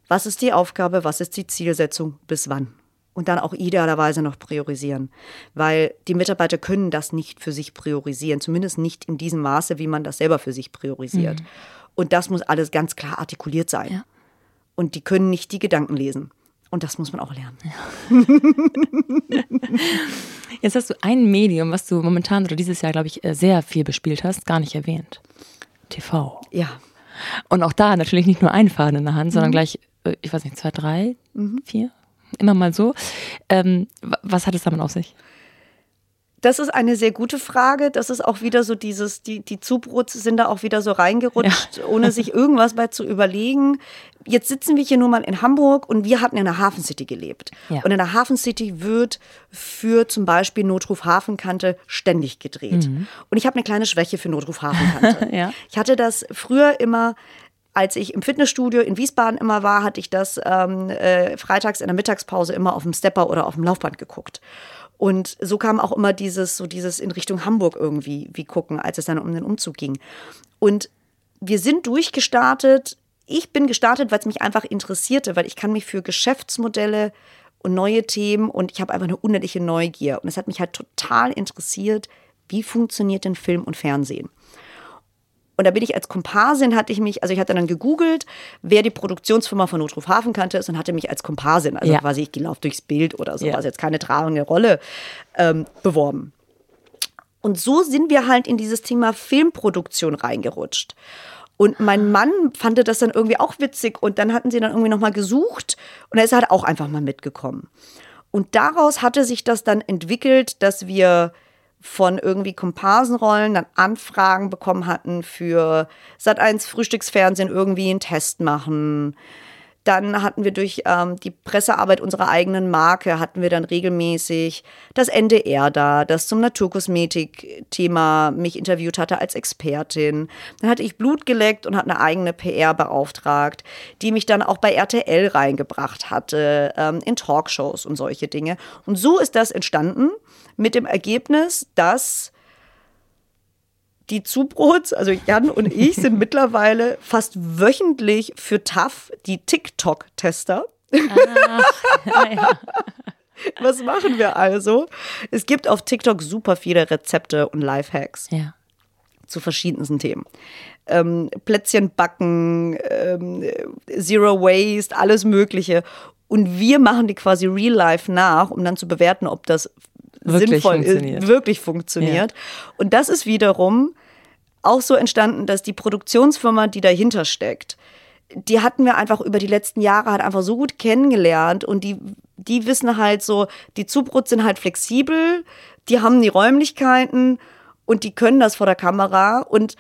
Was ist die Aufgabe, was ist die Zielsetzung, bis wann? Und dann auch idealerweise noch priorisieren, weil die Mitarbeiter können das nicht für sich priorisieren, zumindest nicht in diesem Maße, wie man das selber für sich priorisiert. Mhm. Und das muss alles ganz klar artikuliert sein. Ja. Und die können nicht die Gedanken lesen. Und das muss man auch lernen. Ja. Jetzt hast du ein Medium, was du momentan oder dieses Jahr, glaube ich, äh, sehr viel bespielt hast, gar nicht erwähnt. TV. Ja. Und auch da natürlich nicht nur ein Faden in der Hand, sondern mhm. gleich, äh, ich weiß nicht, zwei, drei, mhm. vier, immer mal so. Ähm, was hat es damit auf sich? Das ist eine sehr gute Frage. Das ist auch wieder so dieses, die, die Zubrots sind da auch wieder so reingerutscht, ja. ohne sich irgendwas bei zu überlegen. Jetzt sitzen wir hier nur mal in Hamburg und wir hatten in der Hafen City gelebt. Ja. Und in der Hafen City wird für zum Beispiel Notruf Hafenkante ständig gedreht. Mhm. Und ich habe eine kleine Schwäche für Notruf Hafenkante. ja. Ich hatte das früher immer als ich im Fitnessstudio in Wiesbaden immer war, hatte ich das ähm, äh, freitags in der Mittagspause immer auf dem Stepper oder auf dem Laufband geguckt. Und so kam auch immer dieses, so dieses in Richtung Hamburg irgendwie wie gucken, als es dann um den Umzug ging. Und wir sind durchgestartet. Ich bin gestartet, weil es mich einfach interessierte, weil ich kann mich für Geschäftsmodelle und neue Themen und ich habe einfach eine unendliche Neugier. Und es hat mich halt total interessiert, wie funktioniert denn Film und Fernsehen? Und da bin ich als Komparsin, hatte ich mich, also ich hatte dann gegoogelt, wer die Produktionsfirma von Notruf Hafenkante ist und hatte mich als Komparsin, also ja. quasi ich gelaufen durchs Bild oder so, ja. also jetzt keine tragende Rolle, ähm, beworben. Und so sind wir halt in dieses Thema Filmproduktion reingerutscht. Und mein Mann fand das dann irgendwie auch witzig und dann hatten sie dann irgendwie nochmal gesucht und er ist halt auch einfach mal mitgekommen. Und daraus hatte sich das dann entwickelt, dass wir von irgendwie Komparsenrollen dann Anfragen bekommen hatten für Sat1 Frühstücksfernsehen irgendwie einen Test machen. Dann hatten wir durch ähm, die Pressearbeit unserer eigenen Marke, hatten wir dann regelmäßig das NDR da, das zum Naturkosmetik-Thema mich interviewt hatte als Expertin. Dann hatte ich Blut geleckt und hatte eine eigene PR beauftragt, die mich dann auch bei RTL reingebracht hatte, ähm, in Talkshows und solche Dinge. Und so ist das entstanden mit dem Ergebnis, dass die Zubrots, also Jan und ich, sind mittlerweile fast wöchentlich für TAF die TikTok-Tester. Ah, Was machen wir also? Es gibt auf TikTok super viele Rezepte und Lifehacks ja. zu verschiedensten Themen. Ähm, Plätzchen backen, ähm, Zero Waste, alles Mögliche. Und wir machen die quasi real life nach, um dann zu bewerten, ob das wirklich sinnvoll funktioniert. ist, wirklich funktioniert. Ja. Und das ist wiederum auch so entstanden, dass die Produktionsfirma, die dahinter steckt, die hatten wir einfach über die letzten Jahre halt einfach so gut kennengelernt und die, die wissen halt so, die Zubrot sind halt flexibel, die haben die Räumlichkeiten und die können das vor der Kamera und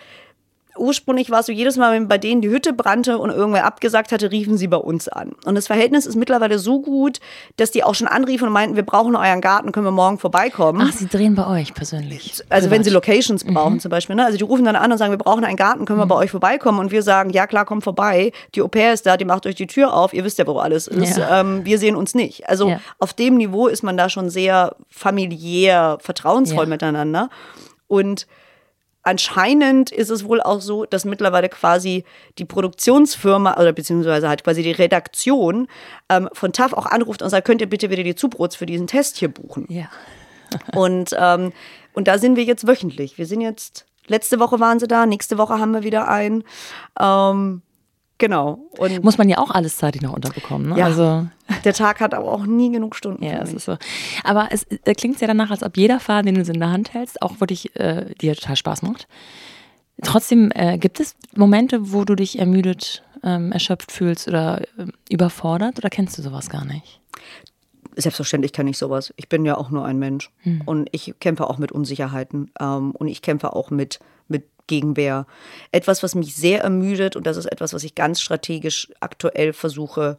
ursprünglich war es so, jedes Mal, wenn bei denen die Hütte brannte und irgendwer abgesagt hatte, riefen sie bei uns an. Und das Verhältnis ist mittlerweile so gut, dass die auch schon anriefen und meinten, wir brauchen euren Garten, können wir morgen vorbeikommen. Ach, sie drehen bei euch persönlich. Also Privat. wenn sie Locations brauchen mhm. zum Beispiel. Ne? Also die rufen dann an und sagen, wir brauchen einen Garten, können wir mhm. bei euch vorbeikommen? Und wir sagen, ja klar, komm vorbei. Die Au-pair ist da, die macht euch die Tür auf. Ihr wisst ja, wo alles ist. Ja. Ähm, wir sehen uns nicht. Also ja. auf dem Niveau ist man da schon sehr familiär, vertrauensvoll ja. miteinander. Und anscheinend ist es wohl auch so, dass mittlerweile quasi die Produktionsfirma oder beziehungsweise halt quasi die Redaktion ähm, von TAF auch anruft und sagt, könnt ihr bitte wieder die Zubrots für diesen Test hier buchen? Ja. und, ähm, und da sind wir jetzt wöchentlich. Wir sind jetzt, letzte Woche waren sie da, nächste Woche haben wir wieder einen. Ähm, Genau. Und Muss man ja auch alles zeitig noch unterbekommen. Ne? Ja, also der Tag hat aber auch nie genug Stunden. Ja, es ist so. Aber es äh, klingt ja danach, als ob jeder Faden, den du in der Hand hältst, auch wirklich äh, dir total Spaß macht. Trotzdem äh, gibt es Momente, wo du dich ermüdet, ähm, erschöpft fühlst oder äh, überfordert oder kennst du sowas gar nicht? Selbstverständlich kenne ich sowas. Ich bin ja auch nur ein Mensch hm. und ich kämpfe auch mit Unsicherheiten ähm, und ich kämpfe auch mit, mit Gegenwehr. Etwas, was mich sehr ermüdet und das ist etwas, was ich ganz strategisch aktuell versuche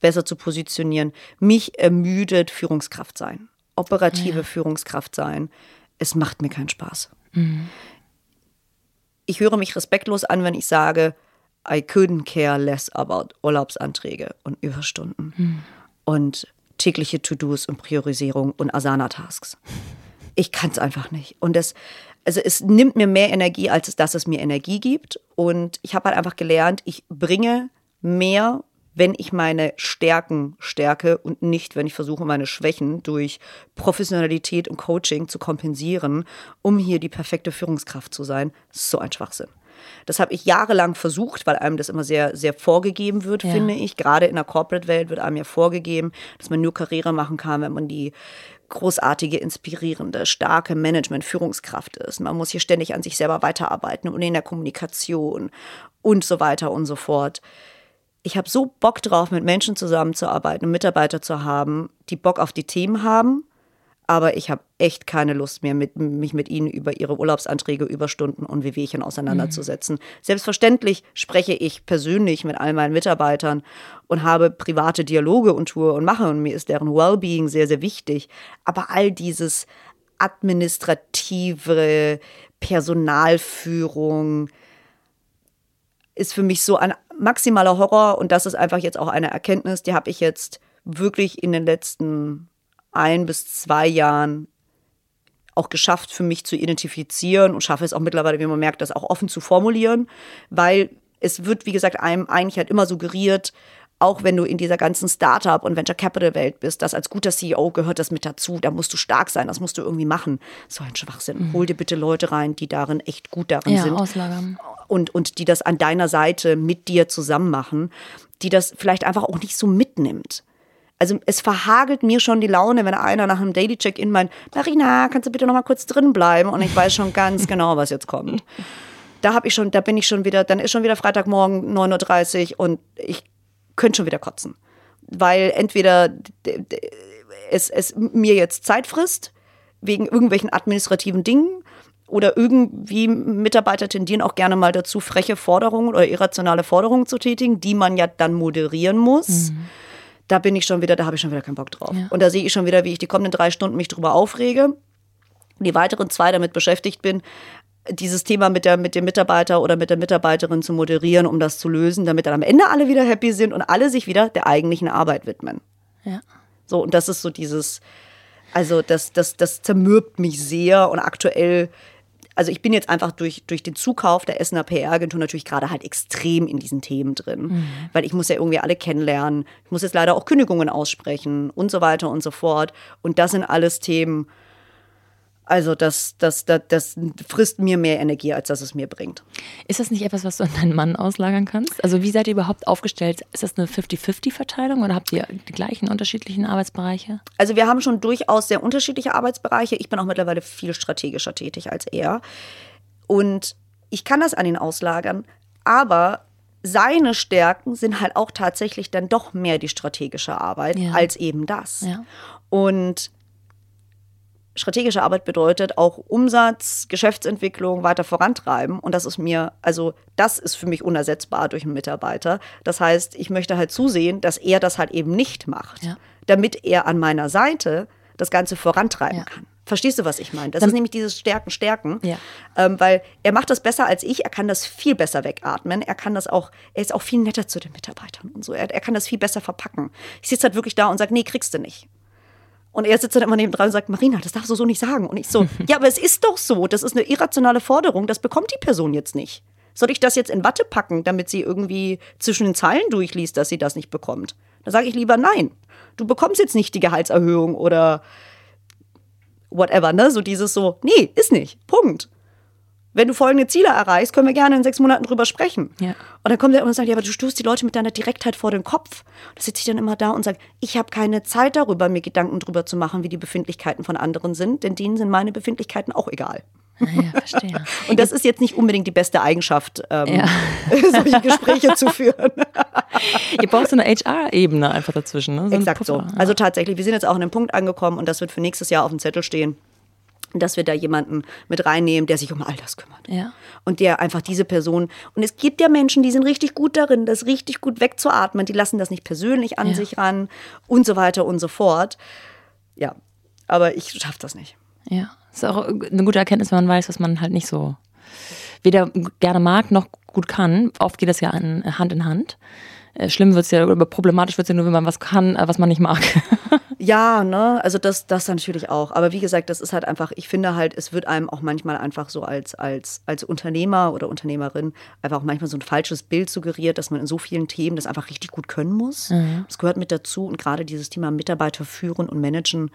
besser zu positionieren. Mich ermüdet Führungskraft sein, operative ja. Führungskraft sein. Es macht mir keinen Spaß. Mhm. Ich höre mich respektlos an, wenn ich sage, I couldn't care less about Urlaubsanträge und Überstunden mhm. und tägliche To-Dos und Priorisierung und Asana-Tasks. Ich kann es einfach nicht. Und das, also es nimmt mir mehr Energie, als dass es mir Energie gibt. Und ich habe halt einfach gelernt, ich bringe mehr, wenn ich meine Stärken stärke und nicht, wenn ich versuche, meine Schwächen durch Professionalität und Coaching zu kompensieren, um hier die perfekte Führungskraft zu sein. So ein Schwachsinn. Das habe ich jahrelang versucht, weil einem das immer sehr, sehr vorgegeben wird, ja. finde ich. Gerade in der Corporate-Welt wird einem ja vorgegeben, dass man nur Karriere machen kann, wenn man die großartige, inspirierende, starke Management-Führungskraft ist. Man muss hier ständig an sich selber weiterarbeiten und in der Kommunikation und so weiter und so fort. Ich habe so Bock drauf, mit Menschen zusammenzuarbeiten und Mitarbeiter zu haben, die Bock auf die Themen haben aber ich habe echt keine Lust mehr, mit, mich mit ihnen über ihre Urlaubsanträge, Überstunden und Wehwehchen auseinanderzusetzen. Mhm. Selbstverständlich spreche ich persönlich mit all meinen Mitarbeitern und habe private Dialoge und tue und mache und mir ist deren Wellbeing sehr, sehr wichtig. Aber all dieses administrative Personalführung ist für mich so ein maximaler Horror und das ist einfach jetzt auch eine Erkenntnis, die habe ich jetzt wirklich in den letzten ein bis zwei Jahren auch geschafft, für mich zu identifizieren und schaffe es auch mittlerweile, wie man merkt, das auch offen zu formulieren, weil es wird, wie gesagt, einem eigentlich halt immer suggeriert, auch wenn du in dieser ganzen Startup- und Venture Capital-Welt bist, dass als guter CEO gehört das mit dazu. Da musst du stark sein, das musst du irgendwie machen. So ein Schwachsinn. Mhm. Hol dir bitte Leute rein, die darin echt gut darin ja, sind. Auslagern. Und, und die das an deiner Seite mit dir zusammen machen, die das vielleicht einfach auch nicht so mitnimmt. Also es verhagelt mir schon die Laune, wenn einer nach einem Daily Check-in meint, Marina, kannst du bitte noch mal kurz drin bleiben? Und ich weiß schon ganz genau, was jetzt kommt. Da habe ich schon, da bin ich schon wieder, dann ist schon wieder Freitagmorgen 9.30 Uhr und ich könnte schon wieder kotzen. Weil entweder es, es mir jetzt Zeit frisst, wegen irgendwelchen administrativen Dingen, oder irgendwie Mitarbeiter tendieren auch gerne mal dazu, freche Forderungen oder irrationale Forderungen zu tätigen, die man ja dann moderieren muss. Mhm da bin ich schon wieder, da habe ich schon wieder keinen Bock drauf. Ja. Und da sehe ich schon wieder, wie ich die kommenden drei Stunden mich drüber aufrege. Die weiteren zwei damit beschäftigt bin, dieses Thema mit, der, mit dem Mitarbeiter oder mit der Mitarbeiterin zu moderieren, um das zu lösen, damit dann am Ende alle wieder happy sind und alle sich wieder der eigentlichen Arbeit widmen. Ja. So, und das ist so dieses, also das, das, das zermürbt mich sehr und aktuell also ich bin jetzt einfach durch, durch den Zukauf der Essener PR-Agentur natürlich gerade halt extrem in diesen Themen drin. Mhm. Weil ich muss ja irgendwie alle kennenlernen. Ich muss jetzt leider auch Kündigungen aussprechen und so weiter und so fort. Und das sind alles Themen, also das, das, das, das frisst mir mehr Energie, als dass es mir bringt. Ist das nicht etwas, was du an deinen Mann auslagern kannst? Also wie seid ihr überhaupt aufgestellt? Ist das eine 50-50-Verteilung oder habt ihr die gleichen unterschiedlichen Arbeitsbereiche? Also wir haben schon durchaus sehr unterschiedliche Arbeitsbereiche. Ich bin auch mittlerweile viel strategischer tätig als er. Und ich kann das an ihn auslagern, aber seine Stärken sind halt auch tatsächlich dann doch mehr die strategische Arbeit Ja. als eben das. Ja. Und strategische Arbeit bedeutet auch Umsatz, Geschäftsentwicklung weiter vorantreiben. Und das ist mir, also das ist für mich unersetzbar durch einen Mitarbeiter. Das heißt, ich möchte halt zusehen, dass er das halt eben nicht macht, Ja. damit er an meiner Seite das Ganze vorantreiben Ja. kann. Verstehst du, was ich meine? Das Dann- ist nämlich dieses Stärken, Stärken. Ja. Ähm, weil er macht das besser als ich, er kann das viel besser wegatmen, er kann das auch, er ist auch viel netter zu den Mitarbeitern und so. Er, er kann das viel besser verpacken. Ich sitze halt wirklich da und sage, nee, kriegst du nicht. Und er sitzt dann immer neben dran und sagt, Marina, das darfst du so nicht sagen. Und ich so, ja, aber es ist doch so. Das ist eine irrationale Forderung. Das bekommt die Person jetzt nicht. Soll ich das jetzt in Watte packen, damit sie irgendwie zwischen den Zeilen durchliest, dass sie das nicht bekommt? Da sage ich lieber nein. Du bekommst jetzt nicht die Gehaltserhöhung oder whatever, ne? So dieses so, nee, ist nicht. Punkt. Wenn du folgende Ziele erreichst, können wir gerne in sechs Monaten drüber sprechen. Ja. Und dann kommt er immer und sagt, ja, aber du stoßt die Leute mit deiner Direktheit vor den Kopf. Da sitze ich dann immer da und sage, ich habe keine Zeit darüber, mir Gedanken drüber zu machen, wie die Befindlichkeiten von anderen sind, denn denen sind meine Befindlichkeiten auch egal. Ja, verstehe. Und das ist jetzt nicht unbedingt die beste Eigenschaft, ähm, Ja. solche Gespräche zu führen. Ihr braucht so eine HR-Ebene einfach dazwischen. Ne? So Exakt so. Also tatsächlich, wir sind jetzt auch an einem Punkt angekommen und das wird für nächstes Jahr auf dem Zettel stehen, dass wir da jemanden mit reinnehmen, der sich um all das kümmert. Ja. Und der einfach diese Person. Und es gibt ja Menschen, die sind richtig gut darin, das richtig gut wegzuatmen. Die lassen das nicht persönlich an Ja. sich ran und so weiter und so fort. Ja, aber ich schaffe das nicht. Ja, ist auch eine gute Erkenntnis, wenn man weiß, was man halt nicht so weder gerne mag noch gut kann. Oft geht das ja an, Hand in Hand. Äh, Schlimm wird es ja, oder problematisch wird es ja nur, wenn man was kann, äh, was man nicht mag. Ja, ne, also das, das natürlich auch. Aber wie gesagt, das ist halt einfach, ich finde halt, es wird einem auch manchmal einfach so als, als, als Unternehmer oder Unternehmerin einfach auch manchmal so ein falsches Bild suggeriert, dass man in so vielen Themen das einfach richtig gut können muss. Das gehört mit dazu und gerade dieses Thema Mitarbeiter führen und managen,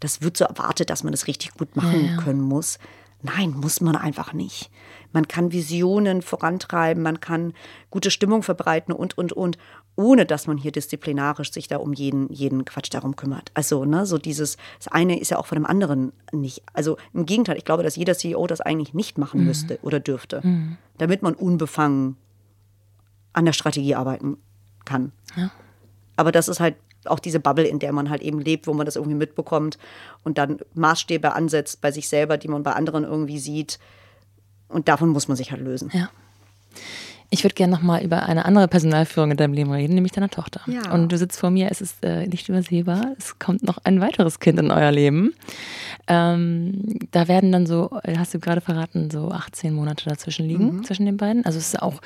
das wird so erwartet, dass man das richtig gut machen können muss. Nein, muss man einfach nicht. Man kann Visionen vorantreiben, man kann gute Stimmung verbreiten und, und, und, ohne dass man hier disziplinarisch sich da um jeden, jeden Quatsch darum kümmert. Also, ne, so dieses, das eine ist ja auch von dem anderen nicht. Also im Gegenteil, ich glaube, dass jeder CEO das eigentlich nicht machen müsste oder dürfte, damit man unbefangen an der Strategie arbeiten kann. Aber das ist halt auch diese Bubble, in der man halt eben lebt, wo man das irgendwie mitbekommt und dann Maßstäbe ansetzt bei sich selber, die man bei anderen irgendwie sieht. Und davon muss man sich halt lösen. Ja. Ich würde gerne nochmal über eine andere Personalführung in deinem Leben reden, nämlich deiner Tochter. Ja. Und du sitzt vor mir, es ist äh, nicht übersehbar. Es kommt noch ein weiteres Kind in euer Leben. Ähm, da werden dann so, äh, hast du gerade verraten, so 18 Monate dazwischen liegen, zwischen den beiden. Also es ist auch,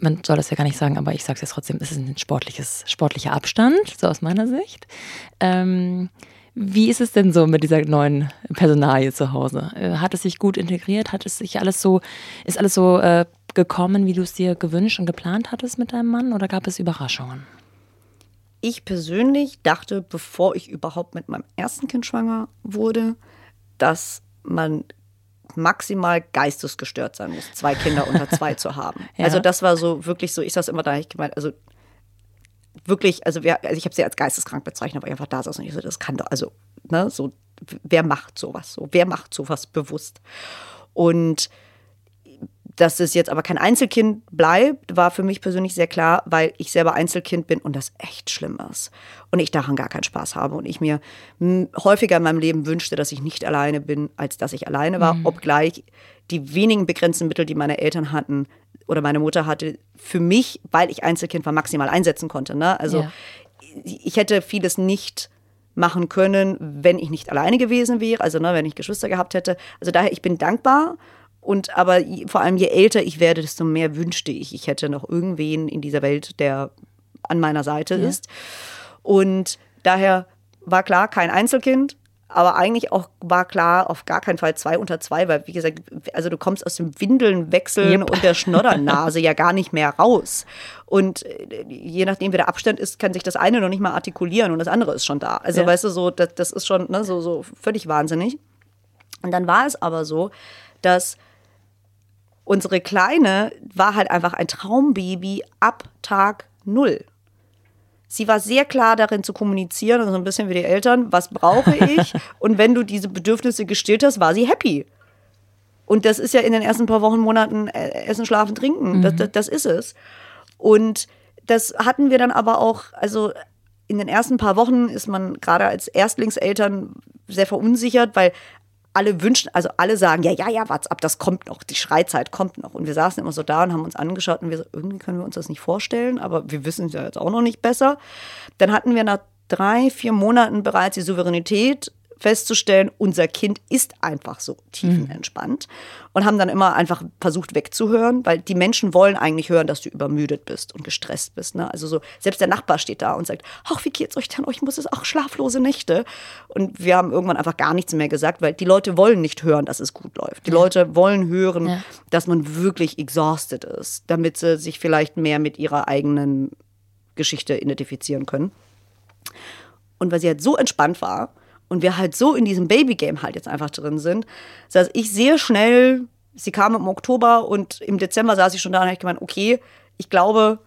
man soll das ja gar nicht sagen, aber ich sage es jetzt trotzdem, es ist ein sportliches, sportlicher Abstand, so aus meiner Sicht. Ähm, wie ist es denn so mit dieser neuen Personalie zu Hause? Äh, Hat es sich gut integriert? Hat es sich alles so, ist alles so äh, gekommen, wie du es dir gewünscht und geplant hattest mit deinem Mann oder gab es Überraschungen? Ich persönlich dachte, bevor ich überhaupt mit meinem ersten Kind schwanger wurde, dass man maximal geistesgestört sein muss, zwei Kinder unter zwei zu haben. Ja. Also das war so wirklich so, ich saß immer da, ich gemeint, also wirklich, also, wer, also ich habe sie als geisteskrank bezeichnet, aber ich einfach da saß und ich so, das kann doch, also, ne, so, wer macht sowas so? Wer macht sowas bewusst? Und dass es jetzt aber kein Einzelkind bleibt, war für mich persönlich sehr klar, weil ich selber Einzelkind bin und das echt schlimm ist. Und ich daran gar keinen Spaß habe und ich mir häufiger in meinem Leben wünschte, dass ich nicht alleine bin, als dass ich alleine war, obgleich die wenigen begrenzten Mittel, die meine Eltern hatten oder meine Mutter hatte, für mich, weil ich Einzelkind war, maximal einsetzen konnte. Ne? Also Ja. ich hätte vieles nicht machen können, wenn ich nicht alleine gewesen wäre, also ne, wenn ich Geschwister gehabt hätte. Also daher, ich bin dankbar. Und aber vor allem je älter ich werde, desto mehr wünschte ich, ich hätte noch irgendwen in dieser Welt, der an meiner Seite ist. Und daher war klar, kein Einzelkind, aber eigentlich auch war klar, auf gar keinen Fall zwei unter zwei, weil wie gesagt, also du kommst aus dem Windeln wechseln Yep. und der Schnoddernase ja gar nicht mehr raus. Und äh, je nachdem, wie der Abstand ist, kann sich das eine noch nicht mal artikulieren und das andere ist schon da. Also Ja. weißt du, so, das, das ist schon ne, so, so völlig wahnsinnig. Und dann war es aber so, dass unsere Kleine war halt einfach ein Traumbaby ab Tag null. Sie war sehr klar darin zu kommunizieren, also ein bisschen wie die Eltern, was brauche ich? Und wenn du diese Bedürfnisse gestillt hast, war sie happy. Und das ist ja in den ersten paar Wochen, Monaten äh, Essen, Schlafen, Trinken. Mhm. Das, das, das ist es. Und das hatten wir dann aber auch, also in den ersten paar Wochen ist man gerade als Erstlingseltern sehr verunsichert, weil alle wünschen, also alle sagen, ja, ja, ja, what's ab, das kommt noch, die Schreizeit kommt noch. Und wir saßen immer so da und haben uns angeschaut und wir so, irgendwie können wir uns das nicht vorstellen, aber wir wissen es ja jetzt auch noch nicht besser. Dann hatten wir nach drei, vier Monaten bereits die Souveränität festzustellen, unser Kind ist einfach so tiefenentspannt mhm. und haben dann immer einfach versucht wegzuhören, weil die Menschen wollen eigentlich hören, dass du übermüdet bist und gestresst bist. Ne? Also so, selbst der Nachbar steht da und sagt, ach, wie geht's euch denn? Ich muss es auch schlaflose Nächte. Und wir haben irgendwann einfach gar nichts mehr gesagt, weil die Leute wollen nicht hören, dass es gut läuft. Die ja. Leute wollen hören, ja. dass man wirklich exhausted ist, damit sie sich vielleicht mehr mit ihrer eigenen Geschichte identifizieren können. Und weil sie halt so entspannt war, und wir halt so in diesem Baby-Game halt jetzt einfach drin sind, dass ich sehr schnell, sie kam im Oktober und im Dezember saß ich schon da und habe gemeint, okay, ich glaube,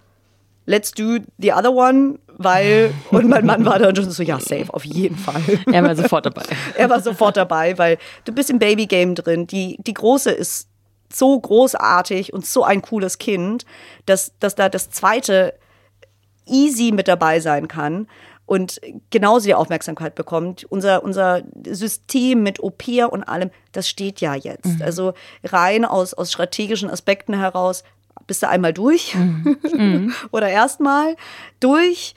let's do the other one, weil, und mein Mann war dann schon so, ja, safe, auf jeden Fall. Er war sofort dabei. er war sofort dabei, weil du bist im Baby-Game drin. Die, die Große ist so großartig und so ein cooles Kind, dass, dass da das zweite easy mit dabei sein kann und genauso die Aufmerksamkeit bekommt. Unser, unser System mit Au pair und allem, das steht ja jetzt. Mhm. Also rein aus, aus strategischen Aspekten heraus, bist du einmal durch mhm. mhm. oder erstmal durch.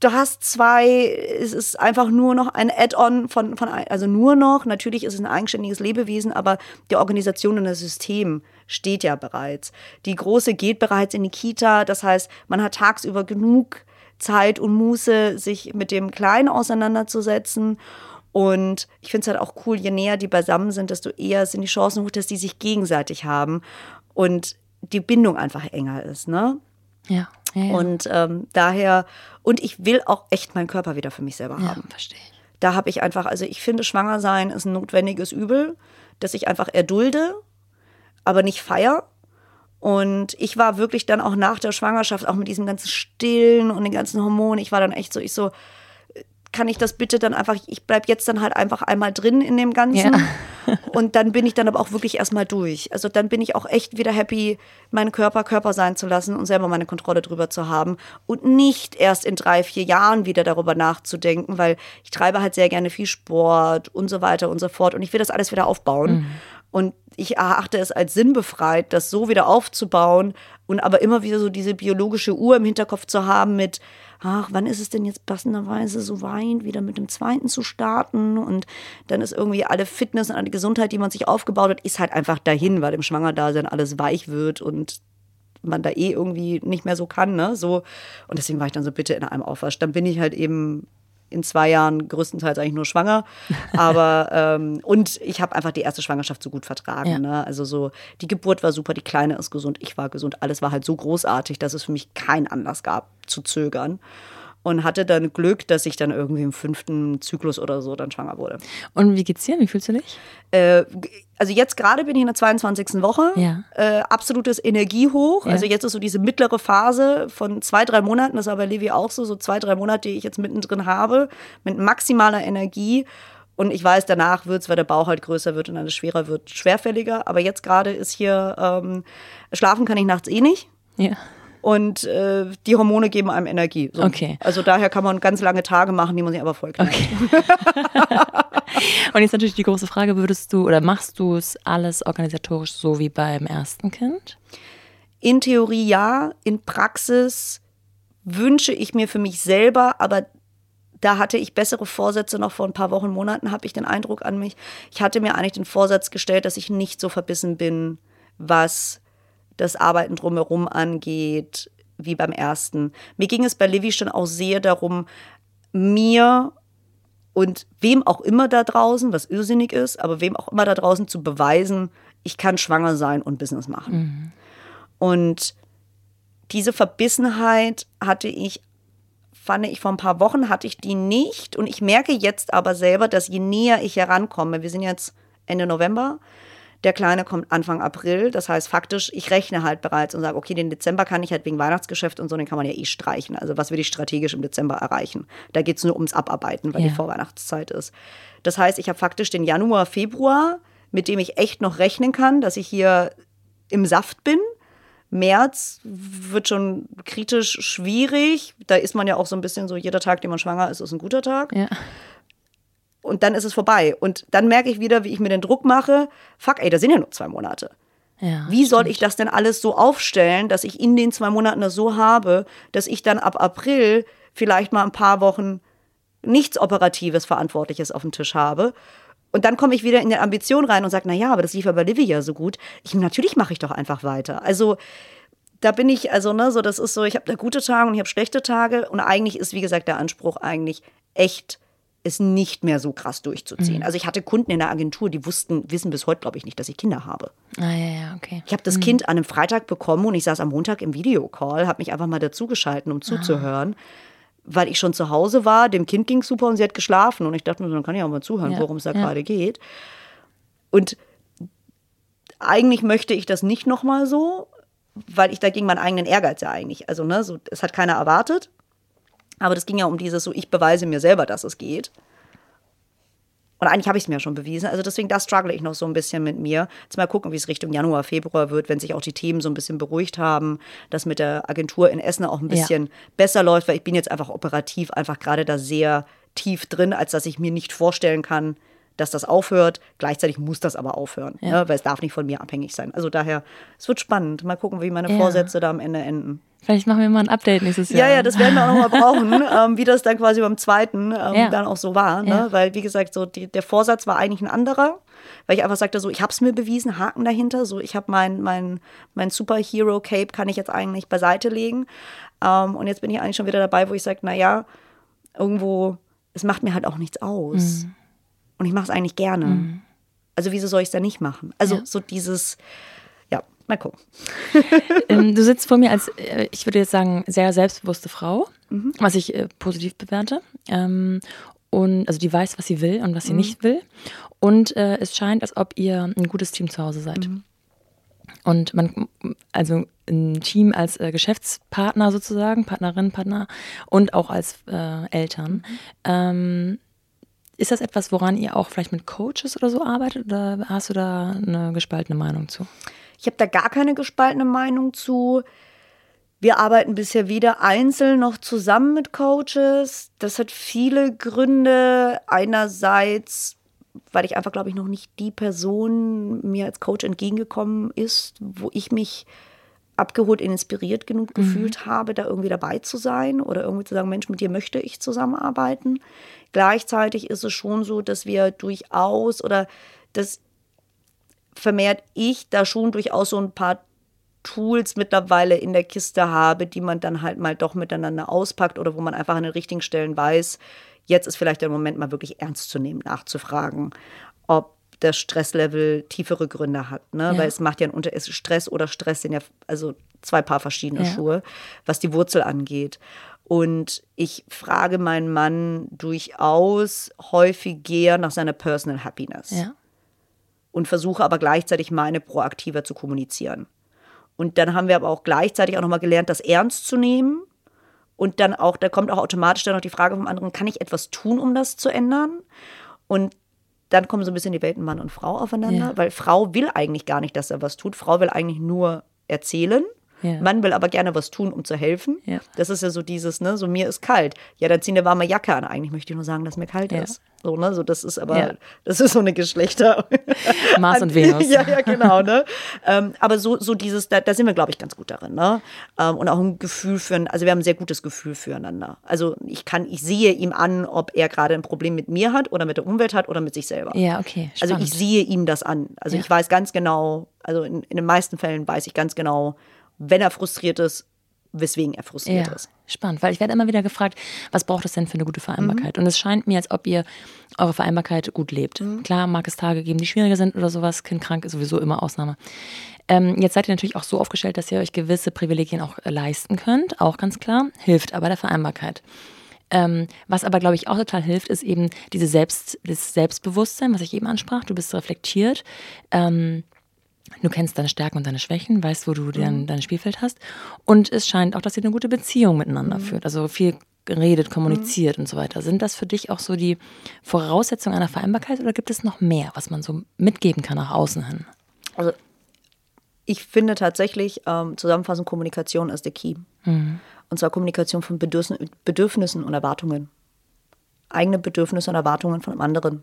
Du hast zwei, es ist einfach nur noch ein Add-on von, von, also nur noch, natürlich ist es ein eigenständiges Lebewesen, aber die Organisation und das System steht ja bereits. Die Große geht bereits in die Kita, das heißt, man hat tagsüber genug Zeit und Muße, sich mit dem Kleinen auseinanderzusetzen. Und ich finde es halt auch cool, je näher die beisammen sind, desto eher sind die Chancen hoch, dass die sich gegenseitig haben und die Bindung einfach enger ist, ne? Ja. ja, ja. Und ähm, daher, und ich will auch echt meinen Körper wieder für mich selber haben. Ja, verstehe ich. Da habe ich einfach, also ich finde, schwanger sein ist ein notwendiges Übel, das ich einfach erdulde, aber nicht feier und ich war wirklich dann auch nach der Schwangerschaft, auch mit diesem ganzen Stillen und den ganzen Hormonen, ich war dann echt so, ich so, kann ich das bitte dann einfach, ich bleib jetzt dann halt einfach einmal drin in dem Ganzen. Ja. und dann bin ich dann aber auch wirklich erstmal durch. Also dann bin ich auch echt wieder happy, meinen Körper Körper sein zu lassen und selber meine Kontrolle drüber zu haben. Und nicht erst in drei, vier Jahren wieder darüber nachzudenken, weil ich treibe halt sehr gerne viel Sport und so weiter und so fort. Und ich will das alles wieder aufbauen. Mhm. Und ich erachte es als sinnbefreit, das so wieder aufzubauen und aber immer wieder so diese biologische Uhr im Hinterkopf zu haben mit, ach, wann ist es denn jetzt passenderweise so weit, wieder mit dem zweiten zu starten und dann ist irgendwie alle Fitness und alle Gesundheit, die man sich aufgebaut hat, ist halt einfach dahin, weil im Schwangerdasein alles weich wird und man da eh irgendwie nicht mehr so kann, ne? So und deswegen war ich dann so bitte in einem Aufwasch. Dann bin ich halt eben in zwei Jahren größtenteils eigentlich nur schwanger. Aber ähm, und ich habe einfach die erste Schwangerschaft so gut vertragen. Ja. Ne? Also so, die Geburt war super, die Kleine ist gesund, ich war gesund, alles war halt so großartig, dass es für mich keinen Anlass gab zu zögern und hatte dann Glück, dass ich dann irgendwie im fünften Zyklus oder so dann schwanger wurde. Und wie geht's dir? Wie fühlst du dich? Äh, also jetzt gerade bin ich in der 22. Woche. Ja. Äh, absolutes Energiehoch. Ja. Also jetzt ist so diese mittlere Phase von zwei, drei Monaten, das war bei Levi auch so, so zwei, drei Monate, die ich jetzt mittendrin habe, mit maximaler Energie. Und ich weiß, danach wird es, weil der Bauch halt größer wird und alles schwerer wird, schwerfälliger. Aber jetzt gerade ist hier, ähm, schlafen kann ich nachts eh nicht. Ja und äh, die Hormone geben einem Energie. So. Okay. Also daher kann man ganz lange Tage machen, die man sich aber voll okay. Und jetzt natürlich die große Frage, würdest du oder machst du es alles organisatorisch so wie beim ersten Kind? In Theorie ja, in Praxis wünsche ich mir für mich selber, aber da hatte ich bessere Vorsätze noch vor ein paar Wochen, Monaten, habe ich den Eindruck an mich. Ich hatte mir eigentlich den Vorsatz gestellt, dass ich nicht so verbissen bin, was das Arbeiten drumherum angeht, wie beim ersten. Mir ging es bei Livy schon auch sehr darum, mir und wem auch immer da draußen, was irrsinnig ist, aber wem auch immer da draußen zu beweisen, ich kann schwanger sein und Business machen. Mhm. Und diese Verbissenheit hatte ich, fand ich vor ein paar Wochen, hatte ich die nicht. Und ich merke jetzt aber selber, dass je näher ich herankomme, wir sind jetzt Ende November, der Kleine kommt Anfang April. Das heißt faktisch, ich rechne halt bereits und sage, okay, den Dezember kann ich halt wegen Weihnachtsgeschäft und so, den kann man ja eh streichen. Also was will ich strategisch im Dezember erreichen? Da geht es nur ums Abarbeiten, weil ja. die Vorweihnachtszeit ist. Das heißt, ich habe faktisch den Januar, Februar mit dem ich echt noch rechnen kann, dass ich hier im Saft bin. März wird schon kritisch schwierig. Da ist man ja auch so ein bisschen so, jeder Tag, den man schwanger ist, ist ein guter Tag. Ja. Und dann ist es vorbei. Und dann merke ich wieder, wie ich mir den Druck mache. Fuck, ey, da sind ja nur zwei Monate. Ja, Wie soll ich das denn alles so aufstellen, dass ich in den zwei Monaten das so habe, dass ich dann ab April vielleicht mal ein paar Wochen nichts Operatives, Verantwortliches auf dem Tisch habe? Und dann komme ich wieder in die Ambition rein und sage, na ja, aber das lief ja bei Livia so gut. Ich, natürlich mache ich doch einfach weiter. Also da bin ich, also ne, so das ist so, ich habe da gute Tage und ich habe schlechte Tage und eigentlich ist, wie gesagt, der Anspruch eigentlich echt es nicht mehr so krass durchzuziehen. Also ich hatte Kunden in der Agentur, die wussten, wissen bis heute, glaube ich, nicht, dass ich Kinder habe. Ah, ja, ja, okay. Ich habe das Kind an einem Freitag bekommen und ich saß am Montag im Videocall, habe mich einfach mal dazugeschalten, um zuzuhören, weil ich schon zu Hause war. Dem Kind ging super und sie hat geschlafen und ich dachte mir, dann kann ich auch mal zuhören, Ja, worum es da ja. gerade geht. Und eigentlich möchte ich das nicht nochmal so, weil ich dagegen meinen eigenen Ehrgeiz ja eigentlich, also ne, so, es hat keiner erwartet. Aber das ging ja um dieses so, ich beweise mir selber, dass es geht. Und eigentlich habe ich es mir ja schon bewiesen. Also deswegen, da struggle ich noch so ein bisschen mit mir. Jetzt mal gucken, wie es Richtung Januar, Februar wird, wenn sich auch die Themen so ein bisschen beruhigt haben, dass mit der Agentur in Essen auch ein Ja. bisschen besser läuft, weil ich bin jetzt einfach operativ einfach gerade da sehr tief drin, als dass ich mir nicht vorstellen kann, dass das aufhört. Gleichzeitig muss das aber aufhören, Ja. ne? weil es darf nicht von mir abhängig sein. Also daher, es wird spannend. Mal gucken, wie meine Ja. Vorsätze da am Ende enden. Vielleicht machen wir mal ein Update nächstes Jahr. Ja, ja, das werden wir auch nochmal brauchen, ähm, wie das dann quasi beim zweiten ähm, Ja. dann auch so war. Ne? Weil, wie gesagt, so die, der Vorsatz war eigentlich ein anderer, weil ich einfach sagte, so, ich habe es mir bewiesen, Haken dahinter, so, ich habe mein, mein, mein Superhero-Cape kann ich jetzt eigentlich beiseite legen. Ähm, und jetzt bin ich eigentlich schon wieder dabei, wo ich sage, naja, irgendwo, es macht mir halt auch nichts aus. Mhm. Und ich mache es eigentlich gerne. Also wieso soll ich es dann nicht machen? Also Ja. so dieses, ja, mal gucken. Ähm, du sitzt vor mir als, äh, ich würde jetzt sagen, sehr selbstbewusste Frau, Mhm. was ich äh, positiv bewerte. Ähm, und also die weiß, was sie will und was Mhm. sie nicht will. Und äh, es scheint, als ob ihr ein gutes Team zu Hause seid. Mhm. Und man, also ein Team als äh, Geschäftspartner sozusagen, Partnerin, Partner und auch als äh, Eltern. Ähm, ist das etwas, woran ihr auch vielleicht mit Coaches oder so arbeitet? Oder hast du da eine gespaltene Meinung zu? Ich habe da gar keine gespaltene Meinung zu. Wir arbeiten bisher weder einzeln noch zusammen mit Coaches. Das hat viele Gründe. Einerseits, weil ich einfach, glaube ich, noch nicht die Person mir als Coach entgegengekommen ist, wo ich mich abgeholt, inspiriert genug gefühlt habe, da irgendwie dabei zu sein oder irgendwie zu sagen, Mensch, mit dir möchte ich zusammenarbeiten. Gleichzeitig ist es schon so, dass wir durchaus oder dass vermehrt ich da schon durchaus so ein paar Tools mittlerweile in der Kiste habe, die man dann halt mal doch miteinander auspackt oder wo man einfach an den richtigen Stellen weiß, jetzt ist vielleicht der Moment mal wirklich ernst zu nehmen, nachzufragen, das Stresslevel tiefere Gründe hat, ne? Ja. Weil es macht ja einen Unter ist Stress oder Stress sind ja also zwei Paar verschiedene Ja. Schuhe, was die Wurzel angeht. Und ich frage meinen Mann durchaus häufiger nach seiner Personal Happiness Ja. und versuche aber gleichzeitig meine proaktiver zu kommunizieren. Und dann haben wir aber auch gleichzeitig auch nochmal gelernt, das ernst zu nehmen. Und dann auch, da kommt auch automatisch dann noch die Frage vom anderen, kann ich etwas tun, um das zu ändern? Und dann kommen so ein bisschen die Welten Mann und Frau aufeinander, Ja. weil Frau will eigentlich gar nicht, dass er was tut. Frau will eigentlich nur erzählen. Ja. Mann will aber gerne was tun, um zu helfen. Ja. Das ist ja so dieses, ne, so mir ist kalt. Ja, dann zieh eine warme Jacke an. Eigentlich möchte ich nur sagen, dass mir kalt Ja. ist. So, ne, so das ist aber, das ist so eine Geschlechter. Mars und Venus. ja, ja, genau, ne? ähm, aber so, so dieses, da, da sind wir, glaube ich, ganz gut darin, ne? Ähm, und auch ein Gefühl für, also wir haben ein sehr gutes Gefühl füreinander. Also ich kann, ich sehe ihm an, ob er gerade ein Problem mit mir hat oder mit der Umwelt hat oder mit sich selber. Ja, okay. Also Spannend. ich sehe ihm das an. Also ich weiß ganz genau, also in, in den meisten Fällen weiß ich ganz genau, wenn er frustriert ist, weswegen er frustriert Ja, ist. spannend, weil ich werde immer wieder gefragt, was braucht es denn für eine gute Vereinbarkeit? Mhm. Und es scheint mir, als ob ihr eure Vereinbarkeit gut lebt. Klar, mag es Tage geben, die schwieriger sind oder sowas. Kind krank ist sowieso immer Ausnahme. Ähm, jetzt seid ihr natürlich auch so aufgestellt, dass ihr euch gewisse Privilegien auch äh, leisten könnt, auch ganz klar. Hilft aber der Vereinbarkeit. Ähm, was aber, glaube ich, auch total hilft, ist eben diese Selbst, das Selbstbewusstsein, was ich eben ansprach. Du bist reflektiert. Ähm, Du kennst deine Stärken und deine Schwächen, weißt, wo du dein, dein Spielfeld hast. Und es scheint auch, dass ihr eine gute Beziehung miteinander führt. Also viel redet, kommuniziert mhm. und so weiter. Sind das für dich auch so die Voraussetzungen einer Vereinbarkeit oder gibt es noch mehr, was man so mitgeben kann nach außen hin? Also ich finde tatsächlich, ähm, zusammenfassend Kommunikation ist der Key. Mhm. Und zwar Kommunikation von Bedürfnissen und Erwartungen. Eigene Bedürfnisse und Erwartungen von anderen.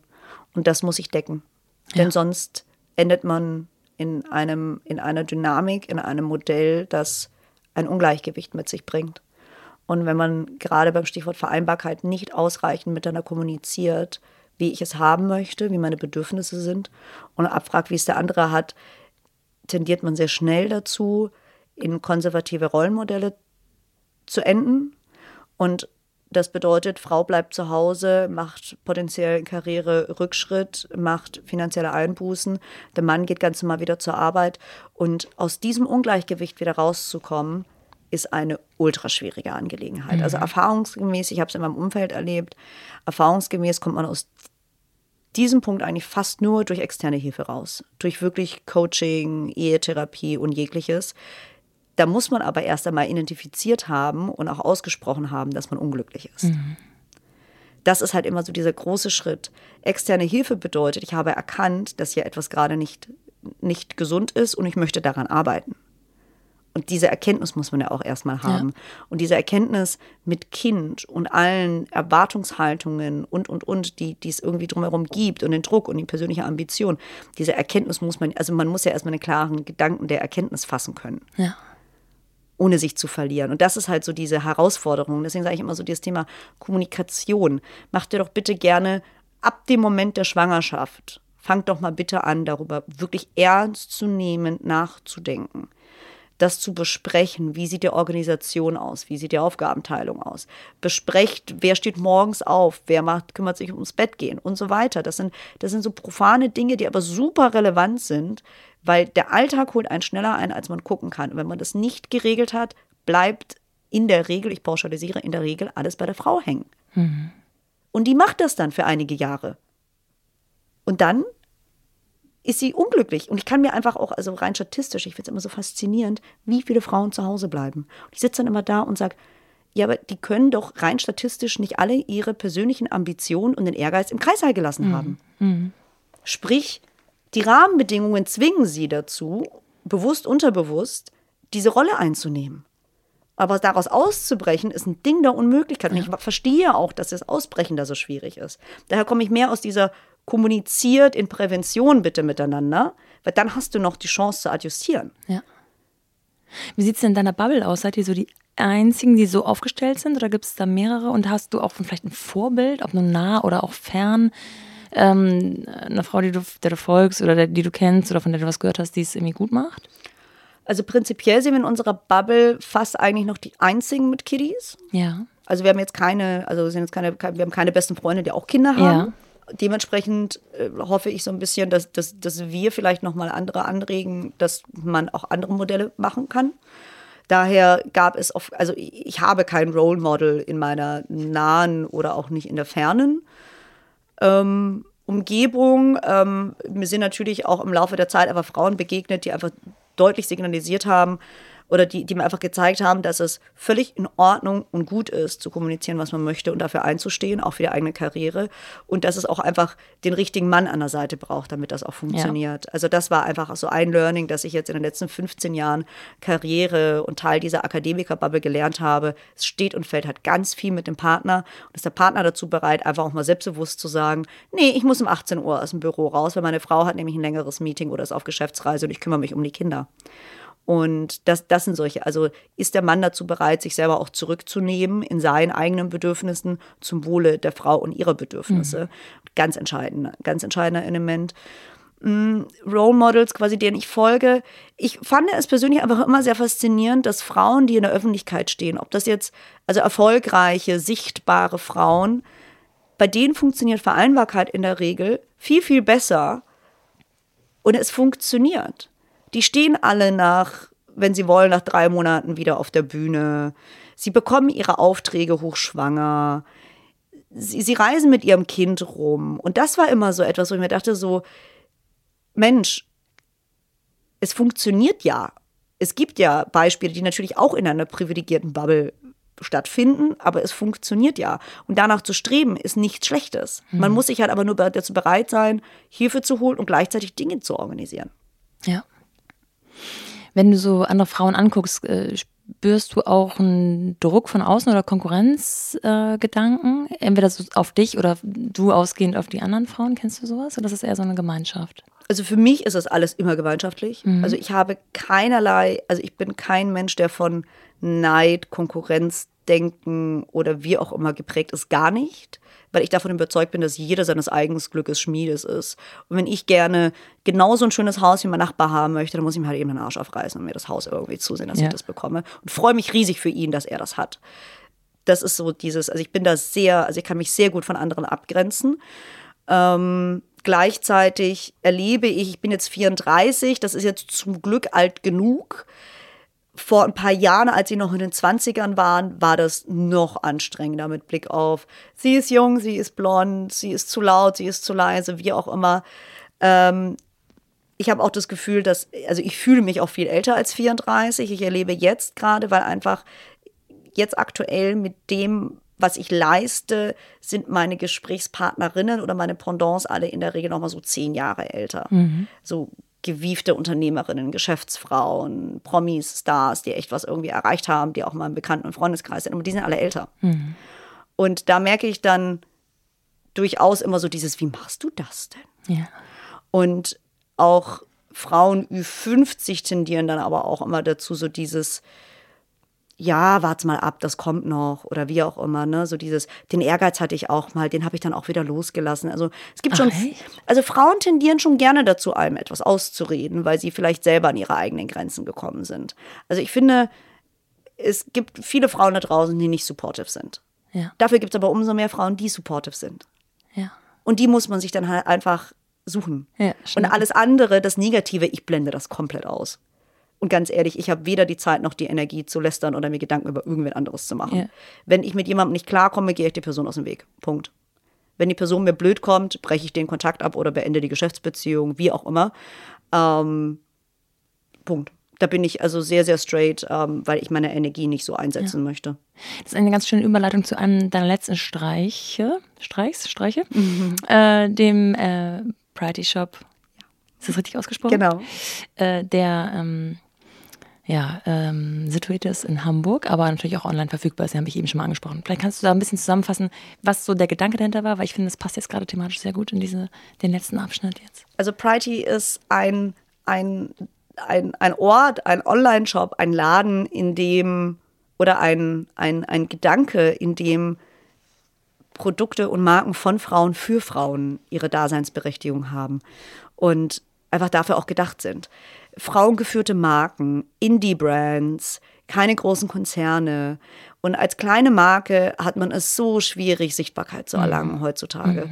Und das muss ich decken. Ja. Denn sonst endet man in, einem, in einer Dynamik, in einem Modell, das ein Ungleichgewicht mit sich bringt. Und wenn man gerade beim Stichwort Vereinbarkeit nicht ausreichend miteinander kommuniziert, wie ich es haben möchte, wie meine Bedürfnisse sind und abfragt, wie es der andere hat, tendiert man sehr schnell dazu, in konservative Rollenmodelle zu enden. Und das bedeutet, Frau bleibt zu Hause, macht potenziell Karriererückschritt, macht finanzielle Einbußen. Der Mann geht ganz normal wieder zur Arbeit. Und aus diesem Ungleichgewicht wieder rauszukommen, ist eine ultra schwierige Angelegenheit. Also mhm. Also erfahrungsgemäß, ich habe es in meinem Umfeld erlebt, erfahrungsgemäß kommt man aus diesem Punkt eigentlich fast nur durch externe Hilfe raus. Durch wirklich Coaching, Ehetherapie und jegliches. Da muss man aber erst einmal identifiziert haben und auch ausgesprochen haben, dass man unglücklich ist. Mhm. Das ist halt immer so dieser große Schritt. Externe Hilfe bedeutet, ich habe erkannt, dass hier etwas gerade nicht, nicht gesund ist und ich möchte daran arbeiten. Und diese Erkenntnis muss man ja auch erstmal haben. Ja. Und diese Erkenntnis mit Kind und allen Erwartungshaltungen und, und, und, die, die es irgendwie drumherum gibt und den Druck und die persönliche Ambition, diese Erkenntnis muss man, also man muss ja erstmal einen klaren Gedanken der Erkenntnis fassen können. Ja ohne sich zu verlieren. Und das ist halt so diese Herausforderung. Deswegen sage ich immer so dieses Thema Kommunikation. Macht ihr doch bitte gerne ab dem Moment der Schwangerschaft, fangt doch mal bitte an, darüber wirklich ernst zu nehmen, nachzudenken. Das zu besprechen, wie sieht die Organisation aus, wie sieht die Aufgabenteilung aus. Besprecht, wer steht morgens auf, wer macht, kümmert sich ums Bett gehen und so weiter. Das sind, das sind so profane Dinge, die aber super relevant sind, weil der Alltag holt einen schneller ein, als man gucken kann. Und wenn man das nicht geregelt hat, bleibt in der Regel, ich pauschalisiere, in der Regel alles bei der Frau hängen. Mhm. Und die macht das dann für einige Jahre. Und dann ist sie unglücklich. Und ich kann mir einfach auch, also rein statistisch, ich finde es immer so faszinierend, wie viele Frauen zu Hause bleiben. Und ich sitze dann immer da und sage, ja, aber die können doch rein statistisch nicht alle ihre persönlichen Ambitionen und den Ehrgeiz im Kreißsaal gelassen mhm. haben. Mhm. Sprich, die Rahmenbedingungen zwingen sie dazu, bewusst, unterbewusst, diese Rolle einzunehmen. Aber daraus auszubrechen, ist ein Ding der Unmöglichkeit. Und ich verstehe auch, dass das Ausbrechen da so schwierig ist. Daher komme ich mehr aus dieser kommuniziert in Prävention bitte miteinander, weil dann hast du noch die Chance zu adjustieren. Ja. Wie sieht es denn in deiner Bubble aus? Seid ihr so die einzigen, die so aufgestellt sind oder gibt es da mehrere? Und hast du auch vielleicht ein Vorbild, ob nur nah oder auch fern? ähm, eine Frau, die du, der du folgst oder der, die du kennst oder von der du was gehört hast, die es irgendwie gut macht? Also prinzipiell sind wir in unserer Bubble fast eigentlich noch die einzigen mit Kiddies. Ja. Also wir haben jetzt keine, also sind jetzt keine, wir haben keine besten Freunde, die auch Kinder haben. Ja. Dementsprechend äh, hoffe ich so ein bisschen, dass, dass, dass wir vielleicht nochmal andere anregen, dass man auch andere Modelle machen kann. Daher gab es, auf, also ich habe kein Role Model in meiner nahen oder auch nicht in der fernen ähm, Umgebung. Ähm, mir sind natürlich auch im Laufe der Zeit einfach Frauen begegnet, die einfach deutlich signalisiert haben, oder die, die mir einfach gezeigt haben, dass es völlig in Ordnung und gut ist, zu kommunizieren, was man möchte und dafür einzustehen, auch für die eigene Karriere. Und dass es auch einfach den richtigen Mann an der Seite braucht, damit das auch funktioniert. Ja. Also das war einfach so ein Learning, dass ich jetzt in den letzten 15 Jahren Karriere und Teil dieser Akademikerbubble gelernt habe. Es steht und fällt halt ganz viel mit dem Partner und ist der Partner dazu bereit, einfach auch mal selbstbewusst zu sagen, nee, ich muss um 18 Uhr aus dem Büro raus, weil meine Frau hat nämlich ein längeres Meeting oder ist auf Geschäftsreise und ich kümmere mich um die Kinder. Und das, das sind solche, also ist der Mann dazu bereit, sich selber auch zurückzunehmen in seinen eigenen Bedürfnissen zum Wohle der Frau und ihrer Bedürfnisse. Mhm. Ganz entscheidend, ganz entscheidender Element. Mm, Role Models, quasi denen ich folge. Ich fand es persönlich einfach immer sehr faszinierend, dass Frauen, die in der Öffentlichkeit stehen, ob das jetzt, also erfolgreiche, sichtbare Frauen, bei denen funktioniert Vereinbarkeit in der Regel viel, viel besser. Und es funktioniert. Die stehen alle nach, wenn sie wollen, nach drei Monaten wieder auf der Bühne. Sie bekommen ihre Aufträge hochschwanger. Sie, sie reisen mit ihrem Kind rum. Und das war immer so etwas, wo ich mir dachte, so, Mensch, es funktioniert ja. Es gibt ja Beispiele, die natürlich auch in einer privilegierten Bubble stattfinden, aber es funktioniert ja. Und danach zu streben, ist nichts Schlechtes. Man muss sich halt aber nur dazu bereit sein, Hilfe zu holen und gleichzeitig Dinge zu organisieren. Ja. Wenn du so andere Frauen anguckst, äh, spürst du auch einen Druck von außen oder Konkurrenzgedanken? Entweder so auf dich oder du ausgehend auf die anderen Frauen. Kennst du sowas? Oder ist das eher so eine Gemeinschaft? Also für mich ist das alles immer gemeinschaftlich. Mhm. Also ich habe keinerlei, also ich bin kein Mensch, der von Neid, Konkurrenzdenken oder wie auch immer geprägt ist, gar nicht. Weil ich davon überzeugt bin, dass jeder seines eigenen Glückes Schmiedes ist. Und wenn ich gerne genauso ein schönes Haus wie mein Nachbar haben möchte, dann muss ich mir halt eben den Arsch aufreißen und mir das Haus irgendwie zusehen, dass Ja. ich das bekomme. Und freue mich riesig für ihn, dass er das hat. Das ist so dieses, also ich bin da sehr, also ich kann mich sehr gut von anderen abgrenzen. Ähm, gleichzeitig erlebe ich, ich bin jetzt 34, das ist jetzt zum Glück alt genug. Vor ein paar Jahren, als sie noch in den 20ern waren, war das noch anstrengender mit Blick auf, sie ist jung, sie ist blond, sie ist zu laut, sie ist zu leise, wie auch immer. Ähm, ich habe auch das Gefühl, dass, also ich fühle mich auch viel älter als 34. Ich erlebe jetzt gerade, weil einfach jetzt aktuell mit dem, was ich leiste, sind meine Gesprächspartnerinnen oder meine Pendants alle in der Regel noch mal so zehn Jahre älter. So gewiefte Unternehmerinnen, Geschäftsfrauen, Promis, Stars, die echt was irgendwie erreicht haben, die auch mal im Bekannten- und Freundeskreis sind, aber die sind alle älter. Und da merke ich dann durchaus immer so dieses, wie machst du das denn? Ja. Und auch Frauen Ü50 tendieren dann aber auch immer dazu, so dieses, ja, warte mal ab, das kommt noch oder wie auch immer, ne? So dieses, den Ehrgeiz hatte ich auch mal, den habe ich dann auch wieder losgelassen. Also es gibt Ach, schon, echt? also Frauen tendieren schon gerne dazu, einem etwas auszureden, weil sie vielleicht selber an ihre eigenen Grenzen gekommen sind. Also ich finde, es gibt viele Frauen da draußen, die nicht supportive sind. Ja. Dafür gibt es aber umso mehr Frauen, die supportive sind. Ja. Und die muss man sich dann halt einfach suchen. Ja, und alles andere, das Negative, ich blende das komplett aus. Und ganz ehrlich, ich habe weder die Zeit noch die Energie zu lästern oder mir Gedanken über irgendwen anderes zu machen. Ja. Wenn ich mit jemandem nicht klarkomme, gehe ich die Person aus dem Weg. Punkt. Wenn die Person mir blöd kommt, breche ich den Kontakt ab oder beende die Geschäftsbeziehung, wie auch immer. Ähm, Punkt. Da bin ich also sehr, sehr straight, ähm, weil ich meine Energie nicht so einsetzen möchte. Das ist eine ganz schöne Überleitung zu einem deiner letzten Streiche, Streichs, Streiche, äh, dem äh, Priority Shop. Ist das richtig ausgesprochen? Genau. Äh, der ähm, ja, ähm, situiert ist in Hamburg, aber natürlich auch online verfügbar ist, den habe ich eben schon mal angesprochen. Vielleicht kannst du da ein bisschen zusammenfassen, was so der Gedanke dahinter war, weil ich finde, das passt jetzt gerade thematisch sehr gut in diese, den letzten Abschnitt jetzt. Also Priority ist ein, ein, ein, ein Ort, ein Online-Shop, ein Laden, in dem oder ein, ein, ein Gedanke, in dem Produkte und Marken von Frauen für Frauen ihre Daseinsberechtigung haben und einfach dafür auch gedacht sind. Frauengeführte Marken, Indie-Brands, keine großen Konzerne. Und als kleine Marke hat man es so schwierig, Sichtbarkeit zu erlangen heutzutage.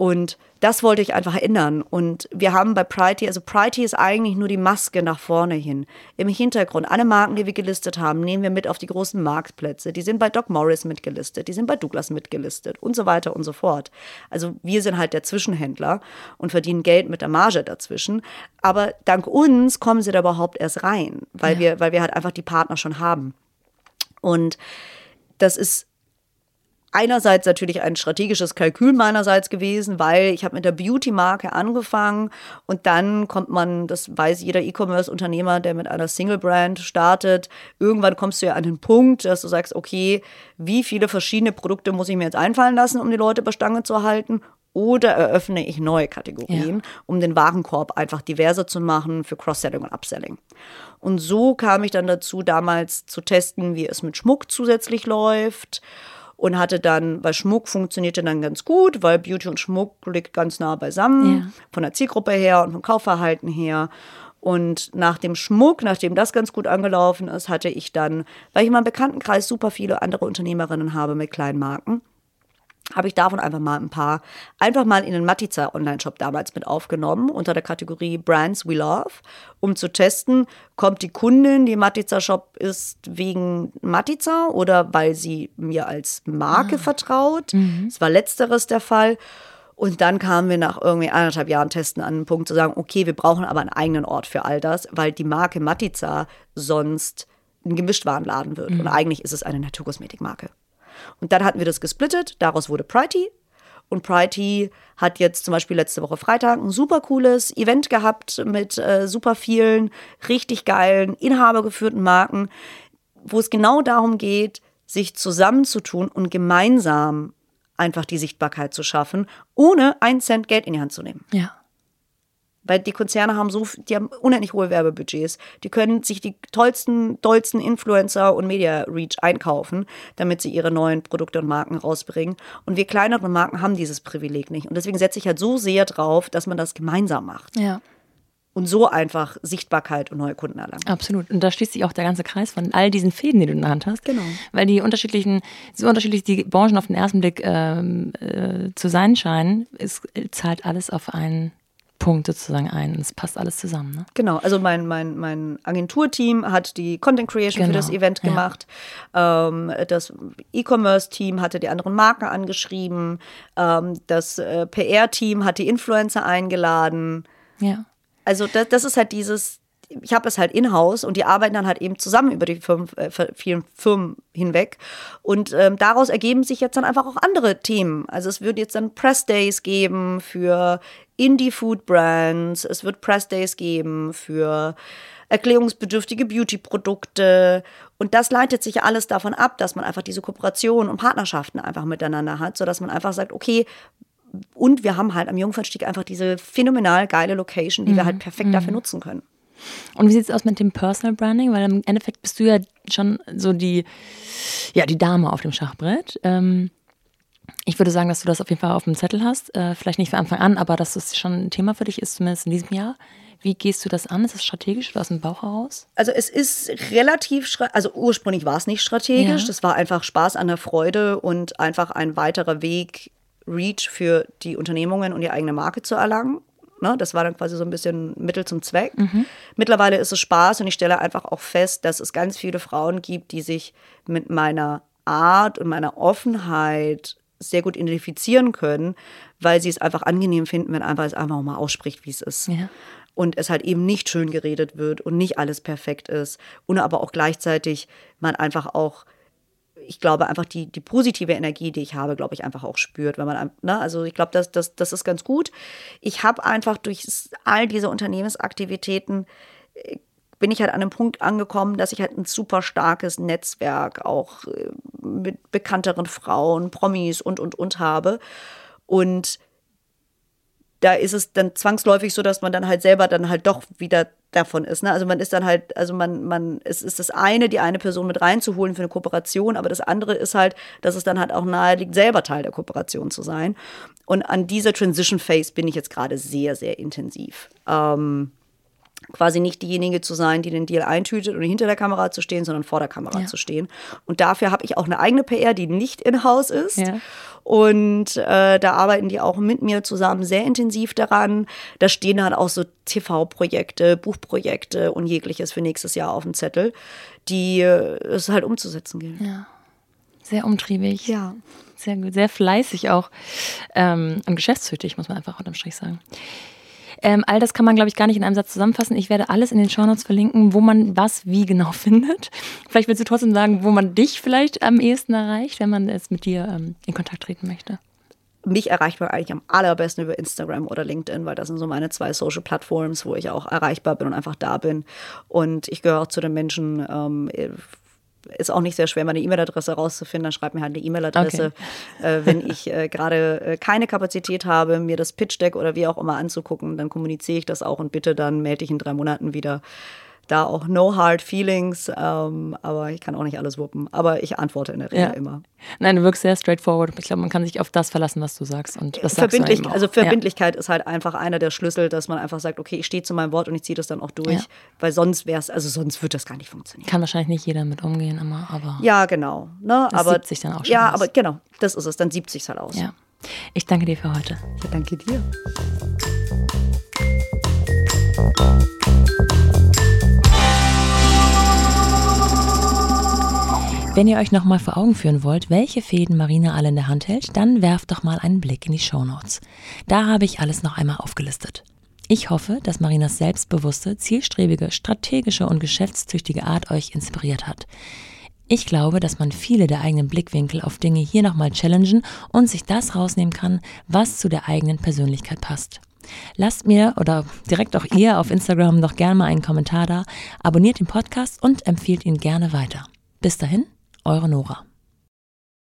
Und das wollte ich einfach ändern. Und wir haben bei Priority, also Priority ist eigentlich nur die Maske nach vorne hin. Im Hintergrund, alle Marken, die wir gelistet haben, nehmen wir mit auf die großen Marktplätze. Die sind bei Doc Morris mitgelistet, die sind bei Douglas mitgelistet und so weiter und so fort. Also wir sind halt der Zwischenhändler und verdienen Geld mit der Marge dazwischen. Aber dank uns kommen sie da überhaupt erst rein, weil, wir, weil wir halt einfach die Partner schon haben. Und das ist einerseits natürlich ein strategisches Kalkül meinerseits gewesen, weil ich habe mit der Beauty-Marke angefangen und dann kommt man, das weiß jeder E-Commerce-Unternehmer, der mit einer Single-Brand startet, irgendwann kommst du ja an den Punkt, dass du sagst, okay, wie viele verschiedene Produkte muss ich mir jetzt einfallen lassen, um die Leute bei Stange zu halten? Oder eröffne ich neue Kategorien, um den Warenkorb einfach diverser zu machen für Cross-Selling und Upselling. Und so kam ich dann dazu, damals zu testen, wie es mit Schmuck zusätzlich läuft und hatte dann, weil Schmuck funktionierte dann ganz gut, weil Beauty und Schmuck liegt ganz nah beisammen, Ja. von der Zielgruppe her und vom Kaufverhalten her. Und nach dem Schmuck, nachdem das ganz gut angelaufen ist, hatte ich dann, weil ich in meinem Bekanntenkreis super viele andere Unternehmerinnen habe mit kleinen Marken, habe ich davon einfach mal ein paar, einfach mal in den Matiza Online-Shop damals mit aufgenommen, unter der Kategorie Brands We Love, um zu testen, kommt die Kundin, die im Matiza-Shop ist, wegen Matiza oder weil sie mir als Marke vertraut. Es war letzteres der Fall. Und dann kamen wir nach irgendwie anderthalb Jahren Testen an den Punkt zu sagen, okay, wir brauchen aber einen eigenen Ort für all das, weil die Marke Matica sonst ein Gemischtwarenladen wird. Mhm. Und eigentlich ist es eine Naturkosmetikmarke. Und dann hatten wir das gesplittet, daraus wurde Prity. Und Prity hat jetzt zum Beispiel letzte Woche Freitag ein super cooles Event gehabt mit äh, super vielen richtig geilen, inhabergeführten Marken, wo es genau darum geht, sich zusammenzutun und gemeinsam einfach die Sichtbarkeit zu schaffen, ohne einen Cent Geld in die Hand zu nehmen. Ja. Weil die Konzerne haben so, die haben unendlich hohe Werbebudgets. Die können sich die tollsten, tollsten Influencer und Media Reach einkaufen, damit sie ihre neuen Produkte und Marken rausbringen. Und wir kleineren Marken haben dieses Privileg nicht. Und deswegen setze ich halt so sehr drauf, dass man das gemeinsam macht. Ja. Und so einfach Sichtbarkeit und neue Kunden erlangen. Absolut. Und da schließt sich auch der ganze Kreis von all diesen Fäden, die du in der Hand hast. Genau. Weil die unterschiedlichen, so unterschiedlich die Branchen auf den ersten Blick ähm, äh, zu sein scheinen, es zahlt alles auf einen Punkt sozusagen ein. Es passt alles zusammen. Ne? Genau, also mein, mein, mein Agenturteam hat die Content Creation genau. für das genau, Event gemacht. Ja. Ähm, das E-Commerce-Team hatte die anderen Marken angeschrieben. Ähm, das äh, PR-Team hat die Influencer eingeladen. Ja. Also das, das ist halt dieses, ich habe es halt in-house und die arbeiten dann halt eben zusammen über die Firmen, äh, vielen Firmen hinweg. Und ähm, daraus ergeben sich jetzt dann einfach auch andere Themen. Also es wird jetzt dann Press Days geben für Indie-Food-Brands, es wird Press Days geben für erklärungsbedürftige Beauty-Produkte. Und das leitet sich alles davon ab, dass man einfach diese Kooperationen und Partnerschaften einfach miteinander hat, sodass man einfach sagt, okay, und wir haben halt am Jungfernstieg einfach diese phänomenal geile Location, die mhm. wir halt perfekt mhm. dafür nutzen können. Und wie sieht es aus mit dem Personal Branding? Weil im Endeffekt bist du ja schon so die, ja, die Dame auf dem Schachbrett. Ähm, ich würde sagen, dass du das auf jeden Fall auf dem Zettel hast. Äh, vielleicht nicht von Anfang an, aber dass es schon ein Thema für dich ist, zumindest in diesem Jahr. Wie gehst du das an? Ist das strategisch oder aus dem Bauch heraus? Also es ist relativ, also ursprünglich war es nicht strategisch. Ja. Das war einfach Spaß an der Freude und einfach ein weiterer Weg, Reach für die Unternehmungen und die eigene Marke zu erlangen. Ne, das war dann quasi so ein bisschen Mittel zum Zweck. Mhm. Mittlerweile ist es Spaß und ich stelle einfach auch fest, dass es ganz viele Frauen gibt, die sich mit meiner Art und meiner Offenheit sehr gut identifizieren können, weil sie es einfach angenehm finden, wenn einfach es einfach mal ausspricht, wie es ist. Ja. Und es halt eben nicht schön geredet wird und nicht alles perfekt ist. Und aber auch gleichzeitig man einfach auch ich glaube, einfach die, die positive Energie, die ich habe, glaube ich, einfach auch spürt. Wenn man, ne? Also ich glaube, das, das, das ist ganz gut. Ich habe einfach durch all diese Unternehmensaktivitäten äh, bin ich halt an einem Punkt angekommen, dass ich halt ein super starkes Netzwerk auch äh, mit bekannteren Frauen, Promis und, und, und habe. Und da ist es dann zwangsläufig so, dass man dann halt selber dann halt doch wieder davon ist. Ne? Also man ist dann halt, also man, man, es ist das eine, die eine Person mit reinzuholen für eine Kooperation, aber das andere ist halt, dass es dann halt auch nahe liegt, selber Teil der Kooperation zu sein. Und an dieser Transition Phase bin ich jetzt gerade sehr, sehr intensiv. Ähm, quasi nicht diejenige zu sein, die den Deal eintütet und hinter der Kamera zu stehen, sondern vor der Kamera ja. zu stehen. Und dafür habe ich auch eine eigene PR, die nicht in-house ist. Ja. Und äh, da arbeiten die auch mit mir zusammen sehr intensiv daran. Da stehen halt auch so TV-Projekte, Buchprojekte und jegliches für nächstes Jahr auf dem Zettel, die äh, es halt umzusetzen gilt. Ja. Sehr umtriebig. Ja. Sehr gut, sehr fleißig auch ähm, und geschäftstüchtig, muss man einfach unterm Strich sagen. Ähm, all das kann man, glaube ich, gar nicht in einem Satz zusammenfassen. Ich werde alles in den Shownotes verlinken, wo man was wie genau findet. Vielleicht willst du trotzdem sagen, wo man dich vielleicht am ehesten erreicht, wenn man jetzt mit dir ähm, in Kontakt treten möchte. Mich erreicht man eigentlich am allerbesten über Instagram oder LinkedIn, weil das sind so meine zwei Social Plattforms, wo ich auch erreichbar bin und einfach da bin. Und ich gehöre auch zu den Menschen, ähm, ist auch nicht sehr schwer, meine E-Mail-Adresse rauszufinden. Dann schreibt mir halt eine E-Mail-Adresse. Okay. Äh, wenn ich äh, gerade äh, keine Kapazität habe, mir das Pitch-Deck oder wie auch immer anzugucken, dann kommuniziere ich das auch und bitte dann melde ich in drei Monaten wieder da auch no hard feelings, ähm, aber ich kann auch nicht alles wuppen. Aber ich antworte in der Regel ja. immer. Nein, du wirkst sehr straightforward. Ich glaube, man kann sich auf das verlassen, was du sagst. Und das Verbindlich, also Verbindlichkeit ja. ist halt einfach einer der Schlüssel, dass man einfach sagt, okay, ich stehe zu meinem Wort und ich ziehe das dann auch durch. Ja. Weil sonst wäre es, also sonst wird das gar nicht funktionieren. Kann wahrscheinlich nicht jeder mit umgehen immer, aber. Ja, genau. Ne? Das aber, sich dann auch schon Ja, aus. aber genau, das ist es. Dann siebt sich halt aus. Ja. Ich danke dir für heute. Ich danke dir. Wenn ihr euch nochmal vor Augen führen wollt, welche Fäden Marina alle in der Hand hält, dann werft doch mal einen Blick in die Shownotes. Da habe ich alles noch einmal aufgelistet. Ich hoffe, dass Marinas selbstbewusste, zielstrebige, strategische und geschäftstüchtige Art euch inspiriert hat. Ich glaube, dass man viele der eigenen Blickwinkel auf Dinge hier nochmal challengen und sich das rausnehmen kann, was zu der eigenen Persönlichkeit passt. Lasst mir oder direkt auch ihr auf Instagram noch gerne mal einen Kommentar da, abonniert den Podcast und empfiehlt ihn gerne weiter. Bis dahin, eure Nora.